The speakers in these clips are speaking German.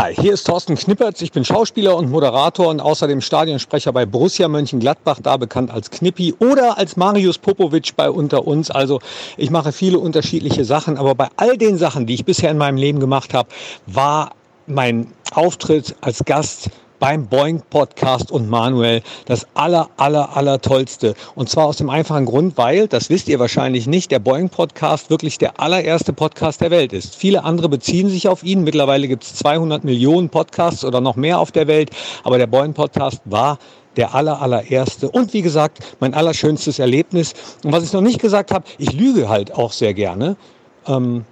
Hi, hier ist Thorsten Knippertz. Ich bin Schauspieler und Moderator und außerdem Stadionsprecher bei Borussia Mönchengladbach, da bekannt als Knippi oder als Marius Popovic bei Unter uns. Also ich mache viele unterschiedliche Sachen, aber bei all den Sachen, die ich bisher in meinem Leben gemacht habe, war mein Auftritt als Gast beim Boeing Podcast und Manuel das aller, aller, aller tollste. Und zwar aus dem einfachen Grund, weil, das wisst ihr wahrscheinlich nicht, der Boeing Podcast wirklich der allererste Podcast der Welt ist. Viele andere beziehen sich auf ihn. Mittlerweile gibt es 200 Millionen Podcasts oder noch mehr auf der Welt. Aber der Boeing Podcast war der aller, allererste. Und wie gesagt, mein allerschönstes Erlebnis. Und was ich noch nicht gesagt habe, ich lüge halt auch sehr gerne. Ähm,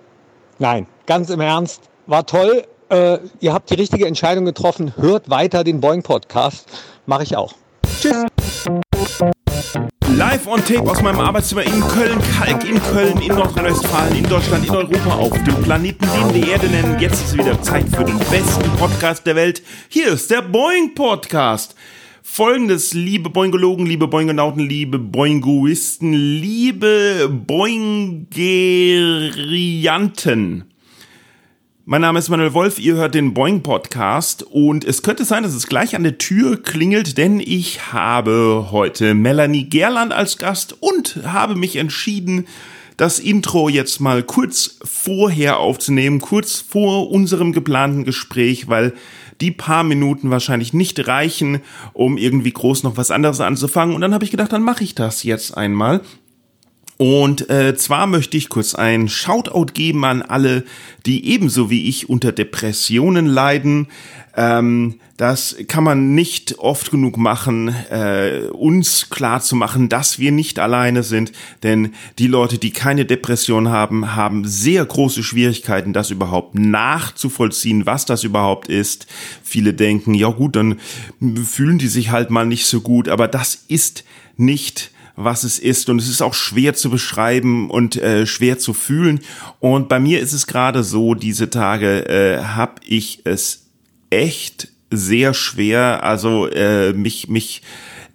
nein, ganz im Ernst, war toll äh, ihr habt die richtige Entscheidung getroffen. Hört weiter den Boeing Podcast. Mache ich auch. Tschüss. Live on Tape aus meinem Arbeitszimmer in Köln, Kalk in Köln, in Nordrhein-Westfalen, in Deutschland, in Europa, auf dem Planeten, den wir Erde nennen. Jetzt ist wieder Zeit für den besten Podcast der Welt. Hier ist der Boeing Podcast. Folgendes, liebe Boingologen, liebe Boingonauten, liebe Boingoisten, liebe Boingerianten. Mein Name ist Manuel Wolf, ihr hört den Boing Podcast und es könnte sein, dass es gleich an der Tür klingelt, denn ich habe heute Melanie Gerland als Gast und habe mich entschieden, das Intro jetzt mal kurz vorher aufzunehmen, kurz vor unserem geplanten Gespräch, weil die paar Minuten wahrscheinlich nicht reichen, um irgendwie groß noch was anderes anzufangen. Und dann habe ich gedacht, dann mache ich das jetzt einmal. Und äh, zwar möchte ich kurz ein Shoutout geben an alle, die ebenso wie ich unter Depressionen leiden. Ähm, das kann man nicht oft genug machen, äh, uns klar zu machen, dass wir nicht alleine sind. Denn die Leute, die keine Depression haben, haben sehr große Schwierigkeiten, das überhaupt nachzuvollziehen, was das überhaupt ist. Viele denken, ja gut, dann fühlen die sich halt mal nicht so gut. Aber das ist nicht was es ist. Und es ist auch schwer zu beschreiben und äh, schwer zu fühlen. Und bei mir ist es gerade so, diese Tage äh, habe ich es echt sehr schwer, also äh, mich mich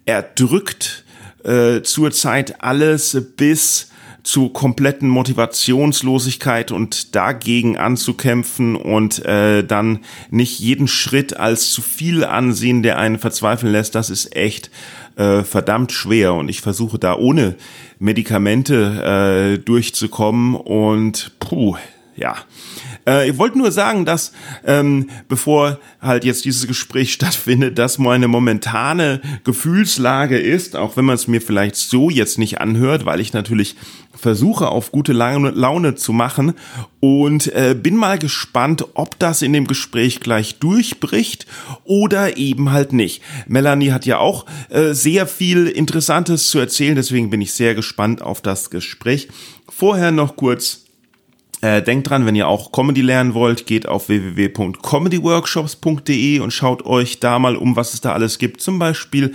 erdrückt äh, zurzeit alles bis zu kompletten Motivationslosigkeit und dagegen anzukämpfen und äh, dann nicht jeden Schritt als zu viel ansehen, der einen verzweifeln lässt, das ist echt äh, verdammt schwer und ich versuche da ohne Medikamente äh, durchzukommen und puh, ja. Äh, ich wollte nur sagen, dass ähm, bevor halt jetzt dieses Gespräch stattfindet, dass meine momentane Gefühlslage ist, auch wenn man es mir vielleicht so jetzt nicht anhört, weil ich natürlich versuche auf gute Laune, zu machen und äh, bin mal gespannt, ob das in dem Gespräch gleich durchbricht oder eben halt nicht. Melanie hat ja auch äh, sehr viel Interessantes zu erzählen, deswegen bin ich sehr gespannt auf das Gespräch. Vorher noch kurz äh, denkt dran, wenn ihr auch Comedy lernen wollt, geht auf www.comedyworkshops.de und schaut euch da mal um, was es da alles gibt. Zum Beispiel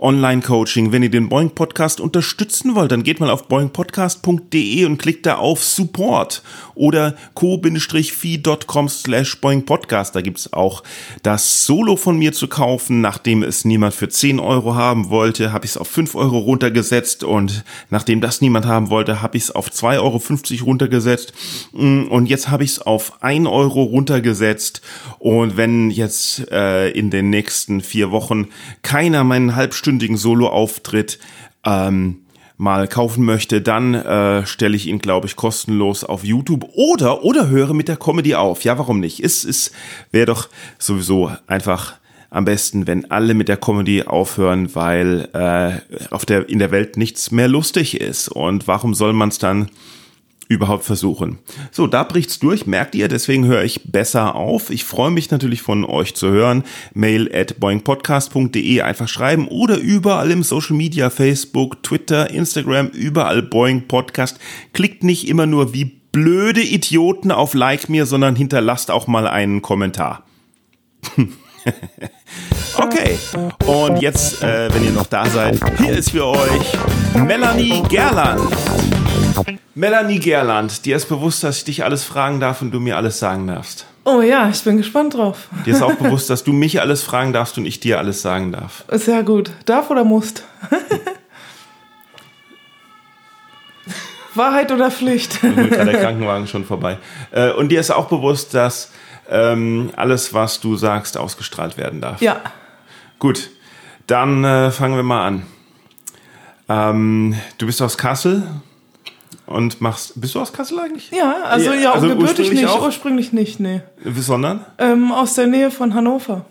Online-Coaching. Wenn ihr den Boeing Podcast unterstützen wollt, dann geht mal auf boingpodcast.de und klickt da auf Support oder co-fi.com slash boingpodcast. Da gibt's auch das Solo von mir zu kaufen. Nachdem es niemand für 10 Euro haben wollte, habe ich es auf 5 Euro runtergesetzt und nachdem das niemand haben wollte, habe ich es auf 2,50 Euro runtergesetzt mm, und jetzt habe ich es auf 1 Euro runtergesetzt und wenn jetzt äh, in den nächsten vier Wochen keiner meinen halbstündigen Solo-Auftritt ähm, mal kaufen möchte, dann äh, stelle ich ihn, glaube ich, kostenlos auf YouTube oder oder höre mit der Comedy auf. Ja, warum nicht? Es ist wäre doch sowieso einfach am besten, wenn alle mit der Comedy aufhören, weil äh, auf der in der Welt nichts mehr lustig ist. Und warum soll man es dann überhaupt versuchen. So, da bricht's durch, merkt ihr, deswegen höre ich besser auf. Ich freue mich natürlich von euch zu hören. Mail at boingpodcast.de einfach schreiben oder überall im Social Media, Facebook, Twitter, Instagram, überall Boing Podcast. Klickt nicht immer nur wie blöde Idioten auf Like mir, sondern hinterlasst auch mal einen Kommentar. okay, und jetzt, äh, wenn ihr noch da seid, hier ist für euch Melanie Gerland. Melanie Gerland, dir ist bewusst, dass ich dich alles fragen darf und du mir alles sagen darfst. Oh ja, ich bin gespannt drauf. Dir ist auch bewusst, dass du mich alles fragen darfst und ich dir alles sagen darf. Sehr gut. Darf oder musst? Wahrheit oder Pflicht? Da der Krankenwagen schon vorbei. Äh, und dir ist auch bewusst, dass ähm, alles, was du sagst, ausgestrahlt werden darf. Ja. Gut, dann äh, fangen wir mal an. Ähm, du bist aus Kassel und machst. Bist du aus Kassel eigentlich? Ja, also Ja, ja, also gebürtig ursprünglich nicht, auch? ursprünglich nicht, nee. Sondern? Ähm, aus der Nähe von Hannover.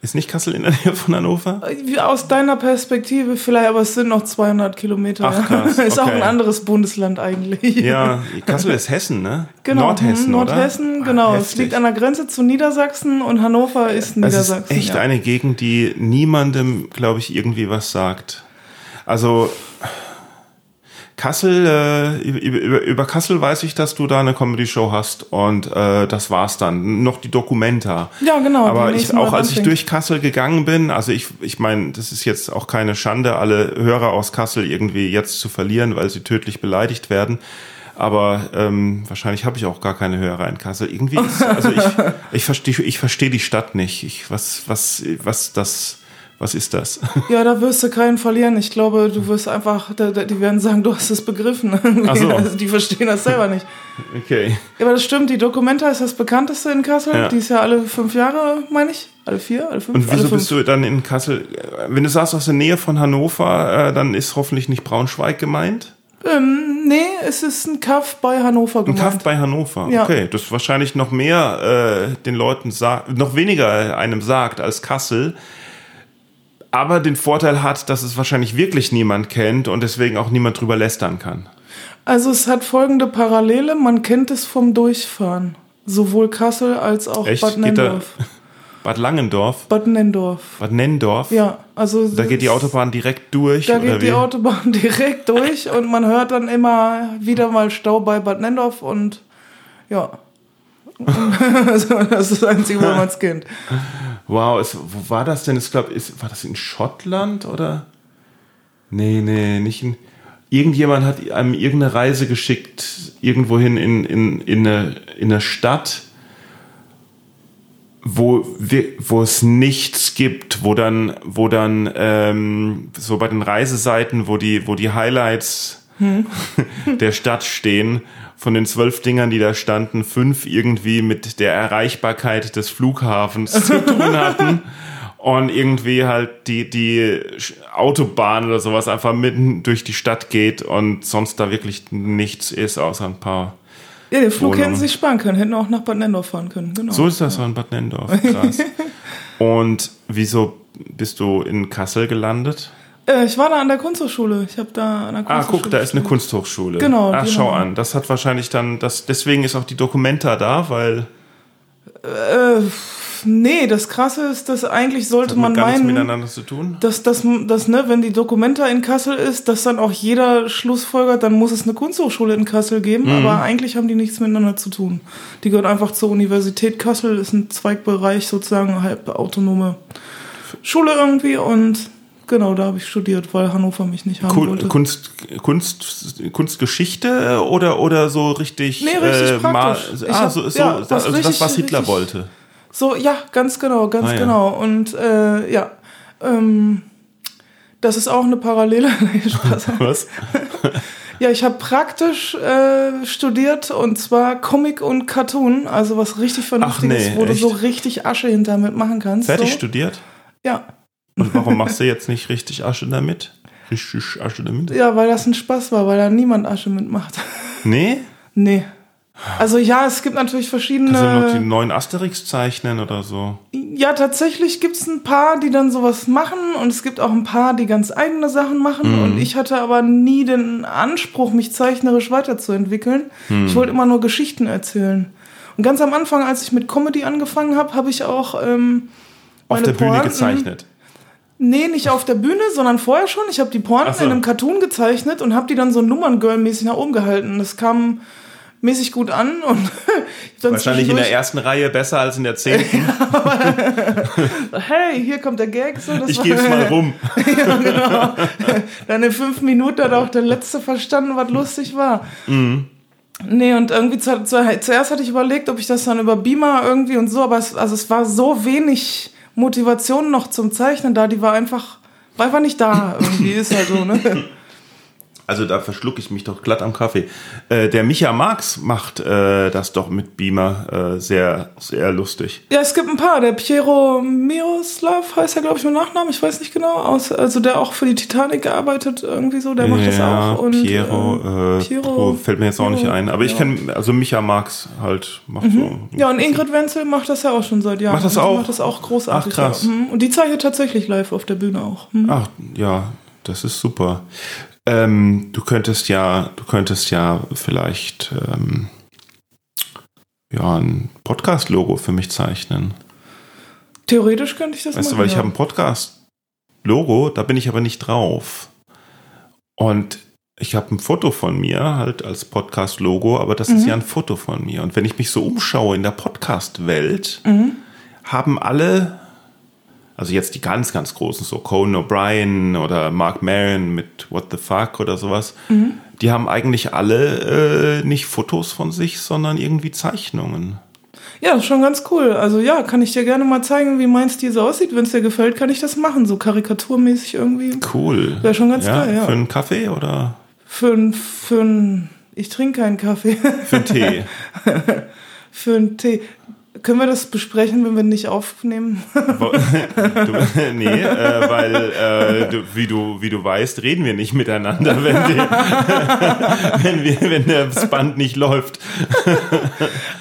Ist nicht Kassel in der Nähe von Hannover? Wie Aus deiner Perspektive vielleicht, aber es sind noch 200 Kilometer. Ach, krass, Ist auch okay. ein anderes Bundesland eigentlich. Ja, Kassel ist Hessen, ne? Genau, Nordhessen, hm, oder? Nordhessen, Ah, genau. es heftig. liegt an der Grenze zu Niedersachsen und Hannover ist Es Niedersachsen. ist echt ja. eine Gegend, die niemandem, glaube ich, irgendwie was sagt. Also Kassel, äh, über, über, Kassel weiß ich, dass du da eine Comedy-Show hast und äh, das war's dann. Noch die Dokumenta. Ja, genau, Aber ich, auch als ich durch Kassel gegangen bin, also ich, ich meine, das ist jetzt auch keine Schande, alle Hörer aus Kassel irgendwie jetzt zu verlieren, weil sie tödlich beleidigt werden. Aber ähm, wahrscheinlich habe ich auch gar keine Hörer in Kassel. Irgendwie ist, also ich, ich verstehe ich verstehe die Stadt nicht. Ich, was, was, was das, was ist das? Ja, da wirst du keinen verlieren. Ich glaube, du wirst einfach, die werden sagen, du hast es begriffen. Ach so. Also die verstehen das selber nicht. Okay. Ja, aber das stimmt, die Documenta ist das bekannteste in Kassel. Ja. Die ist ja alle fünf Jahre, meine ich. Alle vier, alle fünf? Und wieso fünf. bist du dann in Kassel? Wenn du sagst aus der Nähe von Hannover, äh, dann ist hoffentlich nicht Braunschweig gemeint. Ähm, nee, es ist ein Kaff bei Hannover Ein gemeint. Kaff bei Hannover. Ja. Okay, das wahrscheinlich noch mehr äh, den Leuten sagt, noch weniger einem sagt als Kassel. Aber den Vorteil hat, dass es wahrscheinlich wirklich niemand kennt und deswegen auch niemand drüber lästern kann. Also es hat folgende Parallele. Man kennt es vom Durchfahren. Sowohl Kassel als auch Echt? Bad Nendorf. Bad Langendorf, Bad Nendorf. Bad Nendorf, Ja, also da geht die Autobahn direkt durch. Da geht wie? die Autobahn direkt durch und man hört dann immer wieder mal Stau bei Bad Nendorf und ja. das ist das Einzige, wo man es kennt. Wow, es, wo war das denn? Ich glaube, war das in Schottland oder? Nee, nee, nicht in. Irgendjemand hat einem irgendeine Reise geschickt, irgendwohin in, in, in, eine, in eine Stadt, wo, wo es nichts gibt, wo dann, wo dann ähm, so bei den Reiseseiten, wo die, wo die Highlights der Stadt stehen, von den zwölf Dingern, die da standen, fünf irgendwie mit der Erreichbarkeit des Flughafens zu tun hatten. Und irgendwie halt die, die Autobahn oder sowas einfach mitten durch die Stadt geht und sonst da wirklich nichts ist, außer ein paar. Ja, den Flug Wohnung. hätten sie sich sparen können, hätten auch nach Bad Nendorf fahren können. Genau. So ist das so in Bad Nendorf. Krass. und wieso bist du in Kassel gelandet? Äh, ich war da an der Kunsthochschule. Ich habe da an der Ah, Kunsthochschule. guck, da ist eine. Kunsthochschule. Genau, Ach, die schau an. Das hat wahrscheinlich dann, das, deswegen ist auch die Dokumenta da, weil Äh, nee, das Krasse ist, dass eigentlich sollte man gar nichts meinen, miteinander zu tun. dass das, dass, ne, wenn die Dokumenta in Kassel ist, dass dann auch jeder Schlussfolgert, dann muss es eine Kunsthochschule in Kassel geben, Mhm. aber eigentlich haben die nichts miteinander zu tun. Die gehört einfach zur Universität Kassel, ist ein Zweigbereich, sozusagen halb autonome Schule irgendwie und genau, da habe ich studiert, weil Hannover mich nicht haben Kun- wollte. Kunst, Kunst, Kunstgeschichte oder, oder so richtig? Nee, richtig mal- praktisch. Ich ah, hab- so, so, ja, was also das, richtig- was Hitler richtig- wollte. So, ja, ganz genau, ganz Ah, ja. genau. Und äh, ja, ähm, das ist auch eine Parallele. Was? Ja, ich habe praktisch äh, studiert und zwar Comic und Cartoon, also was richtig Vernünftiges, nee, wo du echt? so richtig Asche hinter mitmachen kannst. Fertig so. studiert? Ja. Und warum machst du jetzt nicht richtig Asche damit? Richtig Asche damit? ja, weil das ein Spaß war, weil da niemand Asche mitmacht. Nee? nee. Also ja, es gibt natürlich verschiedene. Kannst du noch die neuen Asterix zeichnen oder so? Ja, tatsächlich gibt's ein paar, die dann sowas machen und es gibt auch ein paar, die ganz eigene Sachen machen Mhm. und ich hatte aber nie den Anspruch, mich zeichnerisch weiterzuentwickeln. Mhm. Ich wollte immer nur Geschichten erzählen. Und ganz am Anfang, als ich mit Comedy angefangen habe, habe ich auch ähm, Auf der Bühne Pointen- gezeichnet. Nee, nicht auf der Bühne, sondern vorher schon. Ich habe die Ach so. in einem Cartoon gezeichnet und habe die dann so Nummerngirl-mäßig nach oben gehalten. Das kam mäßig gut an und Wahrscheinlich in der ersten Reihe besser als in der zehnten. Hey, hier kommt der Gag. So, das Ich war- gebe es mal rum. ja, genau. Dann in fünf Minuten hat auch der Letzte verstanden, was lustig war. Nee, und irgendwie zu, zu, zuerst hatte ich überlegt, ob ich das dann über Beamer irgendwie und so, aber es, also es war so wenig Motivation noch zum Zeichnen da, die war einfach, war einfach nicht da. Irgendwie ist halt so, ne? Also da verschlucke ich mich doch glatt am Kaffee. Äh, der Micha Marx macht äh, das doch mit Beamer äh, sehr, sehr lustig. Ja, es gibt ein paar. Der Piero Miroslav heißt er, glaube ich, mit Nachnamen. Ich weiß nicht genau. Aus, also der auch für die Titanic gearbeitet, irgendwie so. Der macht das auch. Und, Piero, äh, Piero fällt mir jetzt auch nicht Piero, ein. Aber ich ja. kenne, also Micha Marx halt macht so. Ja, und Ingrid Wenzel macht das ja auch schon seit Jahren. Macht das auch? Macht das auch großartig. Ach, krass. Ja. Mhm. Und die zeichnet tatsächlich live auf der Bühne auch. Mhm. Ach, ja, das ist super. Ähm, du könntest ja, du könntest ja vielleicht ähm, ja ein Podcast-Logo für mich zeichnen. Theoretisch könnte ich das Weißt du, machen. weil ich ja. habe ein Podcast-Logo, da bin ich aber nicht drauf. Und ich habe ein Foto von mir halt als Podcast-Logo, aber das Mhm. ist ja ein Foto von mir. Und wenn ich mich so umschaue in der Podcast-Welt, Mhm. haben alle, also jetzt die ganz, ganz großen, so Conan O'Brien oder Mark Maron mit What the Fuck oder sowas, Mhm. die haben eigentlich alle äh, nicht Fotos von sich, sondern irgendwie Zeichnungen. Ja, schon ganz cool. Also ja, kann ich dir gerne mal zeigen, wie mein Stil so aussieht. Wenn es dir gefällt, kann ich das machen. So karikaturmäßig irgendwie. Cool. Wäre schon ganz geil, ja. Für einen Kaffee oder Für ein, für ein, ich trinke keinen Kaffee. für einen Tee? für einen Tee. Können wir das besprechen, wenn wir nicht aufnehmen? Du, nee, äh, weil äh, du, wie, du, wie du weißt, reden wir nicht miteinander, wenn, die, wenn, wir, wenn das Band nicht läuft.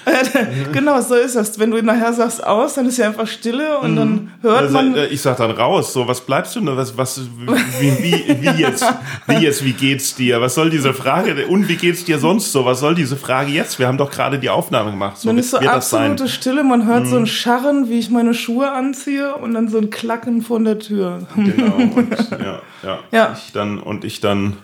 genau, so ist das. Wenn du nachher sagst aus, dann ist ja einfach Stille und dann hört Also, man. äh, ich sag dann raus, so, was bleibst du denn? Was, was, wie, wie, wie jetzt, wie jetzt, wie geht's dir? Was soll diese Frage, und wie geht's dir sonst so? Was soll diese Frage jetzt? Wir haben doch gerade die Aufnahme gemacht. So dann ist so. Mhm. absolute Stille, man hört so ein Scharren, wie ich meine Schuhe anziehe und dann so ein Klacken von der Tür. Genau. Und, ja, ja. Ja. Ich dann, und ich dann,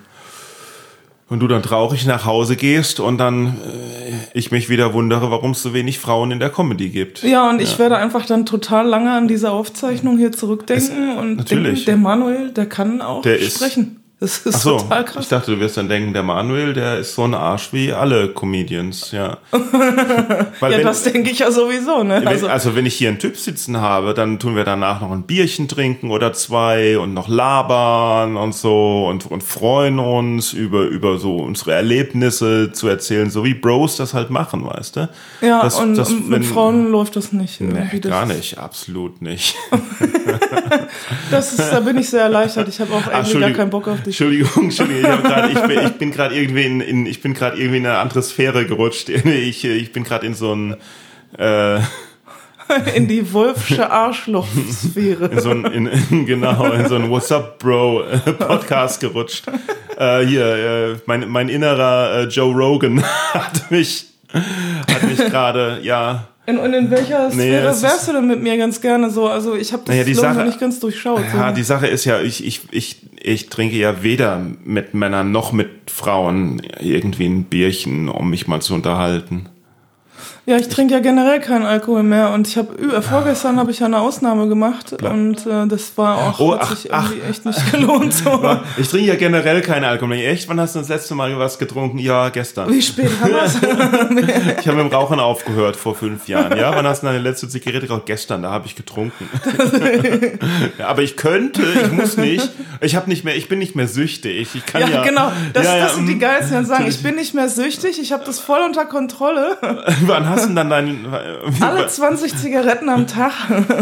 und du dann traurig nach Hause gehst und dann äh, ich mich wieder wundere, warum es so wenig Frauen in der Comedy gibt. Ja, und ich werde einfach dann total lange an diese Aufzeichnung hier zurückdenken und natürlich. denken, der Manuel, der kann auch Der ist- sprechen. Das ist so, total ich krass. dachte, du wirst dann denken, der Manuel, der ist so ein Arsch wie alle Comedians, ja. Weil Ja, wenn- das denke ich ja sowieso, ne? Wenn, Also, also, wenn ich hier einen Typ sitzen habe, dann tun wir danach noch ein Bierchen trinken oder zwei und noch labern und so und, und freuen uns über, über so unsere Erlebnisse zu erzählen, so wie Bros das halt machen, weißt du? ja, das- und, das- und mit wenn- Frauen läuft das nicht. Nee, gar nicht, absolut nicht. Das ist, da bin ich sehr erleichtert. Ich habe auch irgendwie gar keinen Bock auf. Entschuldigung, Entschuldigung, ich, hab grad, ich bin, ich bin gerade irgendwie in, in ich bin gerade irgendwie in eine andere Sphäre gerutscht. Ich, ich bin gerade in so ein äh, In die Wolfsche Arschlochsphäre. in so ein, in, in, genau, in so ein What's up, Bro äh, Podcast gerutscht. Äh, hier, äh, mein, mein innerer äh, Joe Rogan hat mich, hat mich gerade, ja, In, und in welcher Nee, Sphäre ist- wärst du denn mit mir ganz gerne so? Also ich habe das Naja, Sache- noch nicht ganz durchschaut. ja, so. die Sache ist ja, ich, ich, ich, ich trinke ja weder mit Männern noch mit Frauen irgendwie ein Bierchen, um mich mal zu unterhalten. Ja, ich trinke ja generell keinen Alkohol mehr und ich habe äh, vorgestern habe ich ja eine Ausnahme gemacht und äh, das war auch Oh, ach, sich ach. echt nicht gelohnt. So. Ich trinke ja generell keinen Alkohol mehr. Echt? Wann hast du das letzte Mal was getrunken? Ja, gestern. Wie spät haben wir es? Ich habe mit dem Rauchen aufgehört vor fünf Jahren. Ja, wann hast du deine letzte Zigarette geraucht? Gestern, da habe ich getrunken. ja, aber ich könnte, ich muss nicht. Ich habe nicht mehr, ich bin nicht mehr süchtig. Ich kann ja. Ja, genau. Das, ja, das sind die mm. Geilsten, die sagen, ich bin nicht mehr süchtig, ich habe das voll unter Kontrolle. Wann hast du denn dann deinen. Alle 20 Zigaretten am Tag.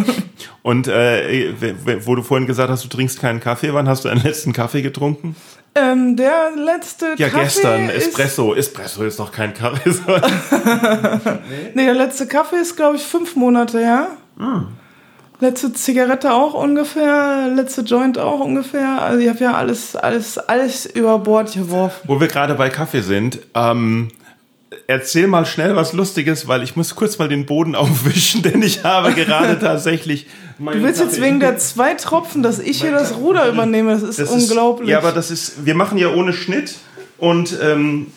Und äh, wo du vorhin gesagt hast, du trinkst keinen Kaffee, wann hast du deinen letzten Kaffee getrunken? Ähm, der letzte Ja, Kaffee gestern. ist, Espresso. Espresso ist doch kein Kaffee. Nee, der letzte Kaffee ist, glaube ich, fünf Monate her. Hm. Letzte Zigarette auch ungefähr, letzte Joint auch ungefähr. Also ich habe ja alles, alles, alles über Bord geworfen. Wo wir gerade bei Kaffee sind, ähm, erzähl mal schnell was Lustiges, weil ich muss kurz mal den Boden aufwischen, denn ich habe gerade tatsächlich. Du willst jetzt wegen der zwei Tropfen, dass ich hier das Ruder übernehme, das ist Das unglaublich. ja, aber das ist. Wir machen ja ohne Schnitt und ähm,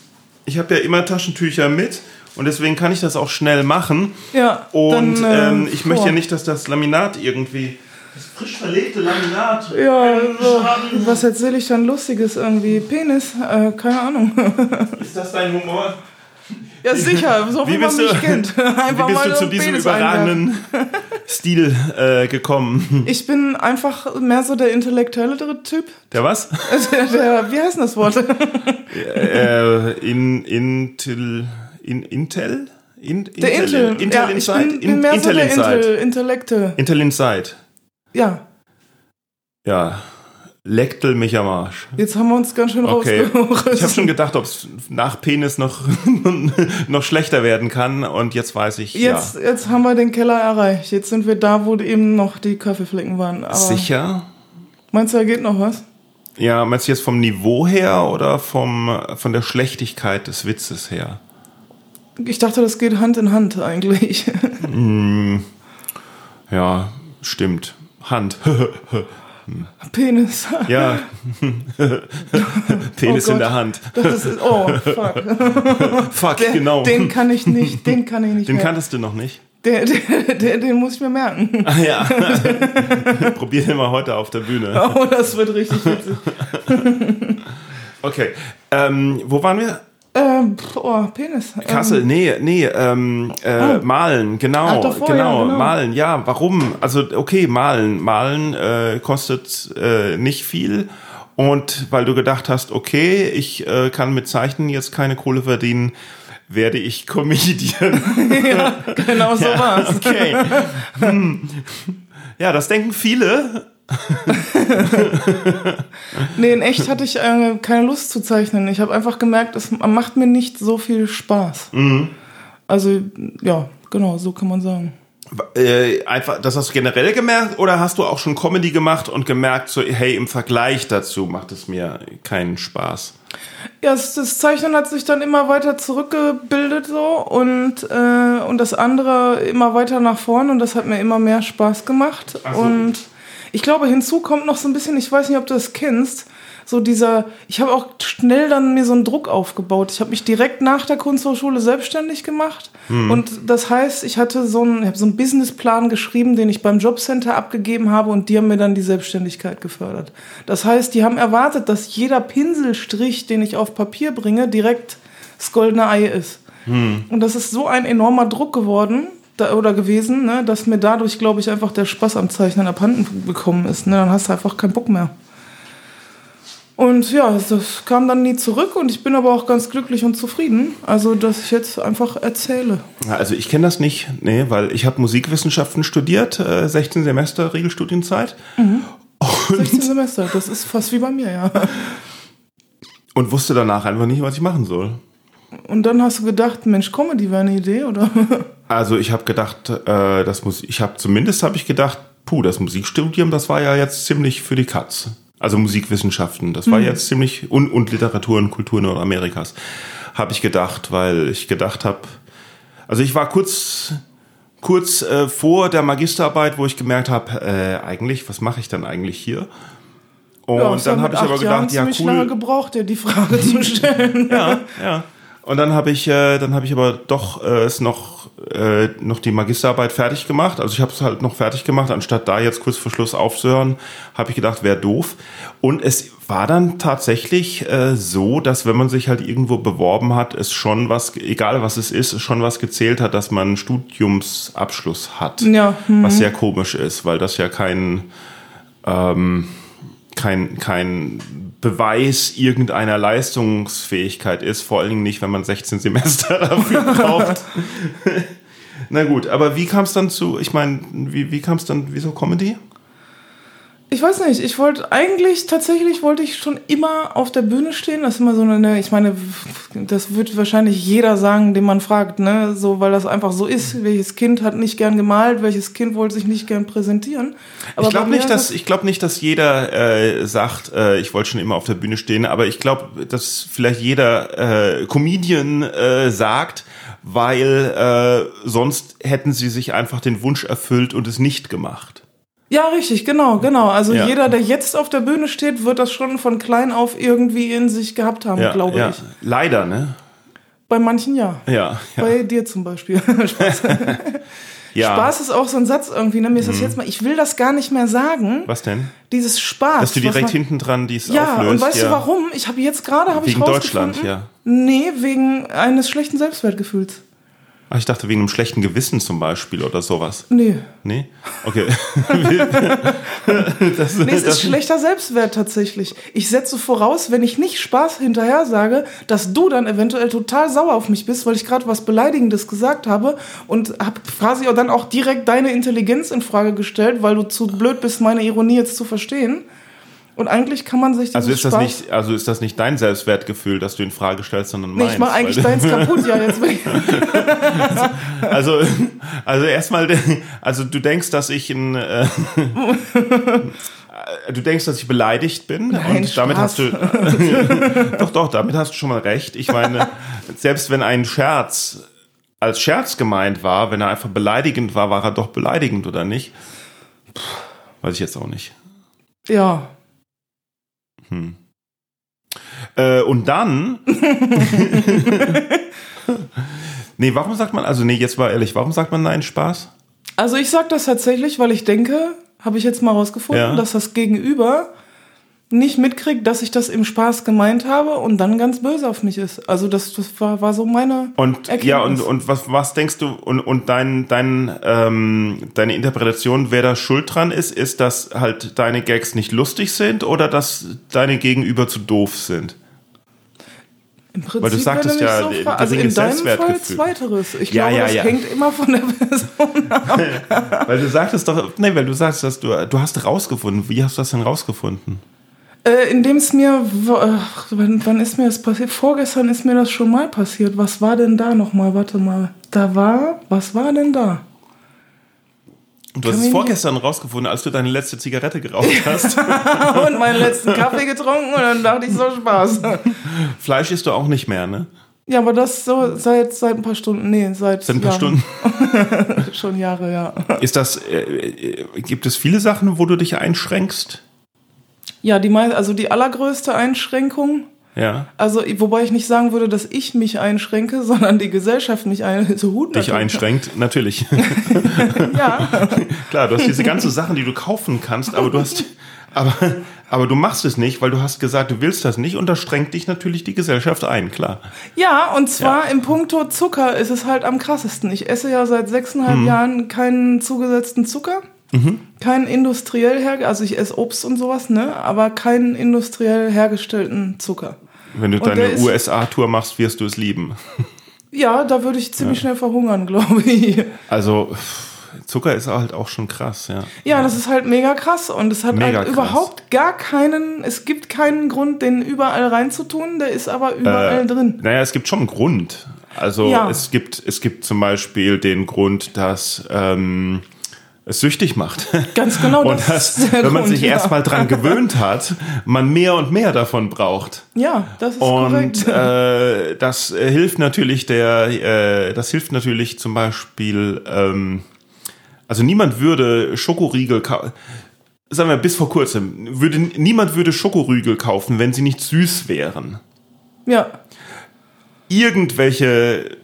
ich habe ja immer Taschentücher mit und deswegen kann ich das auch schnell machen. Ja, Und dann, äh, ähm, ich vor. möchte ja nicht, dass das Laminat irgendwie. Das frisch verlegte Laminat. Ja, so, was erzähle ich dann Lustiges irgendwie? Penis? Äh, keine Ahnung. Ist das dein Humor? Ja, sicher, so wie, Wie man bist mich du- kennt. Wie Einfach bist mal du so zu diesem Penis überragenden, Stil äh, gekommen? Ich bin einfach mehr so der intellektuellere Typ. Der was? Der, der, wie heißt denn das Wort? äh, in, Intel, in, Intel? In, Der Intel. Intel ja, Inside? Ich bin, bin In- mehr Intel so der Inside. Intel, Intellekte. Intel Inside. Ja, Ja. Leckel mich am Arsch. jetzt haben wir uns ganz schön Okay. rausgeholt. Ich habe schon gedacht, ob es nach Penis noch, noch schlechter werden kann und jetzt weiß ich, Jetzt, jetzt haben wir den Keller erreicht. Jetzt sind wir da, wo eben noch die Kaffeeflecken waren. ja. Aber Sicher? Meinst du, da geht noch was? Ja, meinst du jetzt vom Niveau her oder vom, von der Schlechtigkeit des Witzes her? Ich dachte, das geht Hand in Hand eigentlich. Ja, stimmt. Hand. Penis. ja. Penis Oh in der Hand. Das ist, oh, fuck. Fuck, Der, genau. Den kann ich nicht, den kann ich nicht Den mehr. kanntest du noch nicht? Der, der, der, den muss ich mir merken. Ah ja. Probier den mal heute auf der Bühne. Oh, das wird richtig witzig. Okay. Ähm, wo waren wir? Ähm, oh, Penis. Kassel, nee, nee, ähm, äh, malen, genau, Ach, davor, genau, ja, genau. malen, ja, warum? Also, okay, malen, malen äh, kostet äh, nicht viel und weil du gedacht hast, okay, ich äh, kann mit Zeichnen jetzt keine Kohle verdienen, werde ich Comedian. Ähm, genau so war's. Okay. Hm. Ja, das denken viele. Nee, in echt hatte ich äh, keine Lust zu zeichnen. Ich habe einfach gemerkt, es macht mir nicht so viel Spaß. Mhm. Also, ja, genau, so kann man sagen. Äh, einfach, das hast du generell gemerkt oder hast du auch schon Comedy gemacht und gemerkt, so, hey, im Vergleich dazu macht es mir keinen Spaß? Ja, das, das Zeichnen hat sich dann immer weiter zurückgebildet so und, äh, und das andere immer weiter nach vorn und das hat mir immer mehr Spaß gemacht. Ach so. Und ich glaube, hinzu kommt noch so ein bisschen, ich weiß nicht, ob du das kennst, so dieser, ich habe auch schnell dann mir so einen Druck aufgebaut. Ich habe mich direkt nach der Kunsthochschule selbstständig gemacht und das heißt, ich hatte so einen, ich habe so einen Businessplan geschrieben, den ich beim Jobcenter abgegeben habe und die haben mir dann die Selbstständigkeit gefördert. Das heißt, die haben erwartet, dass jeder Pinselstrich, den ich auf Papier bringe, direkt das goldene Ei ist. Und das ist so ein enormer Druck geworden da, oder gewesen, ne, dass mir dadurch, glaube ich, einfach der Spaß am Zeichnen abhanden gekommen ist. Ne? Dann hast du einfach keinen Bock mehr. Und ja, das kam dann nie zurück und ich bin aber auch ganz glücklich und zufrieden. Also, dass ich jetzt einfach erzähle. Also ich kenne das nicht, nee, weil ich habe Musikwissenschaften studiert, äh, 16 Semester Regelstudienzeit 16 Semester, das ist fast wie bei mir, ja. und wusste danach einfach nicht, was ich machen soll. Und dann hast du gedacht, Mensch, Comedy wäre eine Idee, oder? Also ich habe gedacht, äh, das muss, ich habe zumindest habe ich gedacht, puh, das Musikstudium, das war ja jetzt ziemlich für die Katz. Also Musikwissenschaften, das war jetzt ziemlich und, und Literatur und Kultur Nordamerikas, habe ich gedacht, weil ich gedacht habe, also ich war kurz kurz äh, vor der Magisterarbeit, wo ich gemerkt habe, äh, eigentlich, was mache ich dann eigentlich hier? Und ja, dann habe ich aber Jahren gedacht, ja ziemlich lange cool, gebraucht, dir die Frage zu stellen. ja, ja. Und dann habe ich, äh, dann habe ich aber doch äh, es noch äh, noch die Magisterarbeit fertig gemacht. Also ich habe es halt noch fertig gemacht, anstatt da jetzt kurz vor Schluss aufzuhören, habe ich gedacht, wäre doof. Und es war dann tatsächlich äh, so, dass wenn man sich halt irgendwo beworben hat, es schon was, egal was es ist, schon was gezählt hat, dass man einen Studiumsabschluss hat. Ja, hm. Was sehr komisch ist, weil das ja kein ähm, kein, kein Beweis irgendeiner Leistungsfähigkeit ist, vor allen Dingen nicht, wenn man 16 Semester dafür braucht. Na gut, aber wie kam es dann zu, ich meine, wie, wie kam es dann, wieso Comedy? Ich weiß nicht, ich wollte eigentlich, tatsächlich wollte ich schon immer auf der Bühne stehen. Das ist immer so eine, ich meine, das wird wahrscheinlich jeder sagen, den man fragt, ne? So, weil das einfach so ist. Welches Kind hat nicht gern gemalt, welches Kind wollte sich nicht gern präsentieren. Aber ich glaube nicht, dass das- ich glaube nicht, dass jeder äh, sagt, äh, ich wollte schon immer auf der Bühne stehen, aber ich glaube, dass vielleicht jeder äh, Comedian äh, sagt, weil äh, sonst hätten sie sich einfach den Wunsch erfüllt und es nicht gemacht. Ja, richtig, genau, genau. Also Ja. jeder, der jetzt auf der Bühne steht, wird das schon von klein auf irgendwie in sich gehabt haben, Ja, glaube ja. ich. Leider, ne? Bei manchen ja. Ja. Bei dir zum Beispiel. Spaß. ja. Spaß ist auch so ein Satz irgendwie. Ne? Mir ist Mhm. das jetzt mal, ich will das gar nicht mehr sagen. Was denn? Dieses Spaß. Dass du direkt man- hinten dran dies Ja, auflöst. und weißt du warum? Ich habe jetzt gerade habe ich Wegen. Deutschland, ja. Nee, wegen eines schlechten Selbstwertgefühls. Ach, ich dachte wegen einem schlechten Gewissen zum Beispiel oder sowas. Nee. Nee? Okay. das, nee, es ist schlechter Selbstwert tatsächlich. Ich setze voraus, wenn ich nicht Spaß hinterher sage, dass du dann eventuell total sauer auf mich bist, weil ich gerade was Beleidigendes gesagt habe und habe quasi dann auch direkt deine Intelligenz in Frage gestellt, weil du zu blöd bist, meine Ironie jetzt zu verstehen. Und eigentlich kann man sich also ist das Spaß nicht also ist das nicht dein Selbstwertgefühl, das du in Frage stellst, sondern meins? Nee, ich mach eigentlich deins kaputt, ja jetzt. Bin ich also also erstmal also du denkst, dass ich ein äh, du denkst, dass ich beleidigt bin Nein, und Spaß. damit hast du doch doch damit hast du schon mal recht. Ich meine selbst wenn ein Scherz als Scherz gemeint war, wenn er einfach beleidigend war, war er doch beleidigend oder nicht? Puh, weiß ich jetzt auch nicht. Ja. Hm. Äh, und dann. nee, warum sagt man, also nee, jetzt war ehrlich, warum sagt man nein, Spaß? Also ich sag das tatsächlich, weil ich denke, habe ich jetzt mal rausgefunden, ja. dass das Gegenüber nicht mitkriegt, dass ich das im Spaß gemeint habe und dann ganz böse auf mich ist. Also das, das war, war so meine und Erkenntnis. ja und und was was denkst du und und dein dein ähm, deine Interpretation, wer da schuld dran ist, ist, dass halt deine Gags nicht lustig sind oder dass deine Gegenüber zu doof sind? Im Prinzip, Weil du sagtest ja, so also in deinem Fall zweiteres. Ich ja, glaube, ja, das ja. hängt immer von der Person ab. weil du sagtest doch, nee, weil du sagst, dass du du hast rausgefunden. Wie hast du das denn rausgefunden? Äh, Indem es mir, ach, wann, wann ist mir das passiert? Vorgestern ist mir das schon mal passiert. Was war denn da nochmal? Warte mal. Da war, was war denn da? Du hast es vorgestern rausgefunden, als du deine letzte Zigarette geraucht hast. und meinen letzten Kaffee getrunken und dann dachte ich, so Spaß. Fleisch isst du auch nicht mehr, ne? Ja, aber das so seit, seit ein paar Stunden, nee, seit, seit ein paar Jahren. Stunden. Schon Jahre, ja. Ist das, äh, äh, gibt es viele Sachen, wo du dich einschränkst? Ja, die also die allergrößte Einschränkung. Ja. Also, wobei ich nicht sagen würde, dass ich mich einschränke, sondern die Gesellschaft mich ein, so Hut Dich einschränkt, natürlich. ja. Klar, du hast diese ganzen Sachen, die du kaufen kannst, aber du hast, aber, aber du machst es nicht, weil du hast gesagt, du willst das nicht und da strengt dich natürlich die Gesellschaft ein, klar. Ja, und zwar ja. im Punkto Zucker ist es halt am krassesten. Ich esse ja seit sechseinhalb hm. Jahren keinen zugesetzten Zucker. Mhm. Kein industriell her, also ich esse Obst und sowas, ne, aber keinen industriell hergestellten Zucker. Wenn du und deine USA-Tour machst, wirst du es lieben. Ja, da würde ich ziemlich ja. schnell verhungern, glaube ich. Also Zucker ist halt auch schon krass, ja. Ja, das ist halt mega krass und es hat mega halt überhaupt gar keinen, es gibt keinen Grund, den überall reinzutun, der ist aber überall äh, drin. Naja, es gibt schon einen Grund. Also ja. es gibt, es gibt zum Beispiel den Grund, dass ähm, süchtig macht. Ganz genau. und das, wenn man Grund, sich ja. erstmal dran gewöhnt hat, man mehr und mehr davon braucht. Ja, das ist und, korrekt. Äh, das hilft natürlich der, äh, das hilft natürlich zum Beispiel, ähm, also niemand würde Schokoriegel kaufen. Sagen wir, bis vor kurzem, würde, niemand würde Schokoriegel kaufen, wenn sie nicht süß wären. Ja. Irgendwelche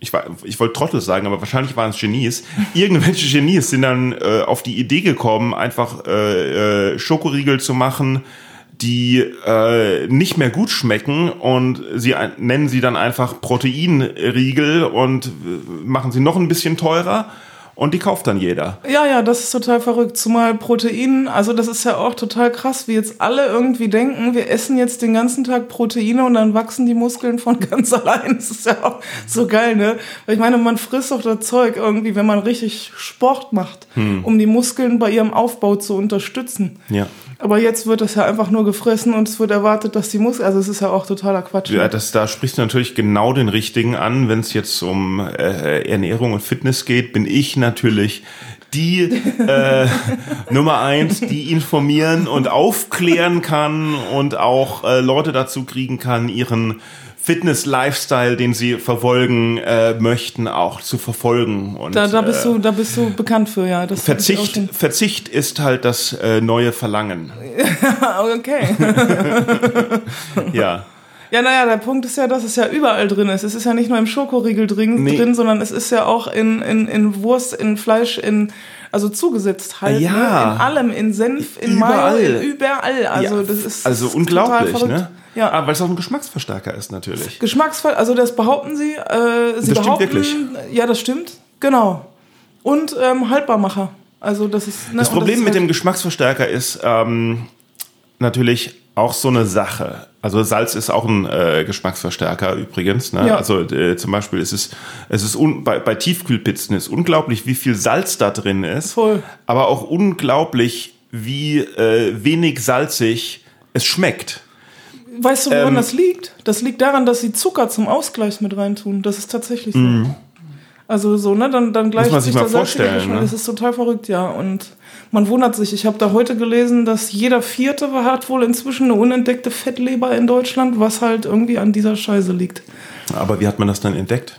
ich, war, ich wollte Trottel sagen, aber wahrscheinlich waren es Genies. Irgendwelche Genies sind dann äh, auf die Idee gekommen, einfach äh, äh, Schokoriegel zu machen, die äh, nicht mehr gut schmecken und sie nennen sie dann einfach Proteinriegel und äh, machen sie noch ein bisschen teurer und die kauft dann jeder. Ja, ja, das ist total verrückt. Zumal Protein, also das ist ja auch total krass, wie jetzt alle irgendwie denken, wir essen jetzt den ganzen Tag Proteine und dann wachsen die Muskeln von ganz allein. Das ist ja auch so geil, ne? Weil ich meine, man frisst doch das Zeug irgendwie, wenn man richtig Sport macht, hm. um die Muskeln bei ihrem Aufbau zu unterstützen. Ja. Aber jetzt wird das ja einfach nur gefressen und es wird erwartet, dass die Muskeln, also es ist ja auch totaler Quatsch. Ja, das, da sprichst du natürlich genau den richtigen an. Wenn es jetzt um äh, Ernährung und Fitness geht, bin ich natürlich die äh, Nummer eins, die informieren und aufklären kann und auch äh, Leute dazu kriegen kann, ihren Fitness-Lifestyle, den sie verfolgen äh, möchten, auch zu verfolgen. Und, da, da bist äh, du, da bist du bekannt für, ja. Das Verzicht, Verzicht ist halt das äh, neue Verlangen. okay. ja. Ja, naja, der Punkt ist ja, dass es ja überall drin ist. Es ist ja nicht nur im Schokoriegel drin, Nee. drin sondern es ist ja auch in, in, in Wurst, in Fleisch, in also zugesetzt halt. Ja. Ne? In allem, in Senf, in Überall. Mayo, überall. Also Ja, das ist also total unglaublich, verrückt. ne? Ja. Aber weil es auch ein Geschmacksverstärker ist natürlich. Geschmacksvoll, also das behaupten sie. Äh, sie Das stimmt behaupten, wirklich. Ja, das stimmt. Genau. Und ähm, Haltbarmacher. Also das ist. Ne, Das Problem ist mit halt- dem Geschmacksverstärker ist ähm, natürlich auch so eine Sache. Also Salz ist auch ein äh, Geschmacksverstärker übrigens. Ne? Ja. Also äh, zum Beispiel ist es, es ist un, bei, bei Tiefkühlpizzen ist unglaublich, wie viel Salz da drin ist. Voll. Aber auch unglaublich, wie äh, wenig salzig es schmeckt. Weißt du, woran ähm, das liegt? Das liegt daran, dass sie Zucker zum Ausgleich mit reintun. Das ist tatsächlich so. Also so, ne, dann, dann gleicht Mhm. man sich sich mal der vorstellen, ne? Das ist total verrückt, ja. Und man wundert sich. Ich habe da heute gelesen, dass jeder Vierte hat wohl inzwischen eine unentdeckte Fettleber in Deutschland, was halt irgendwie an dieser Scheiße liegt. Aber wie hat man das dann entdeckt?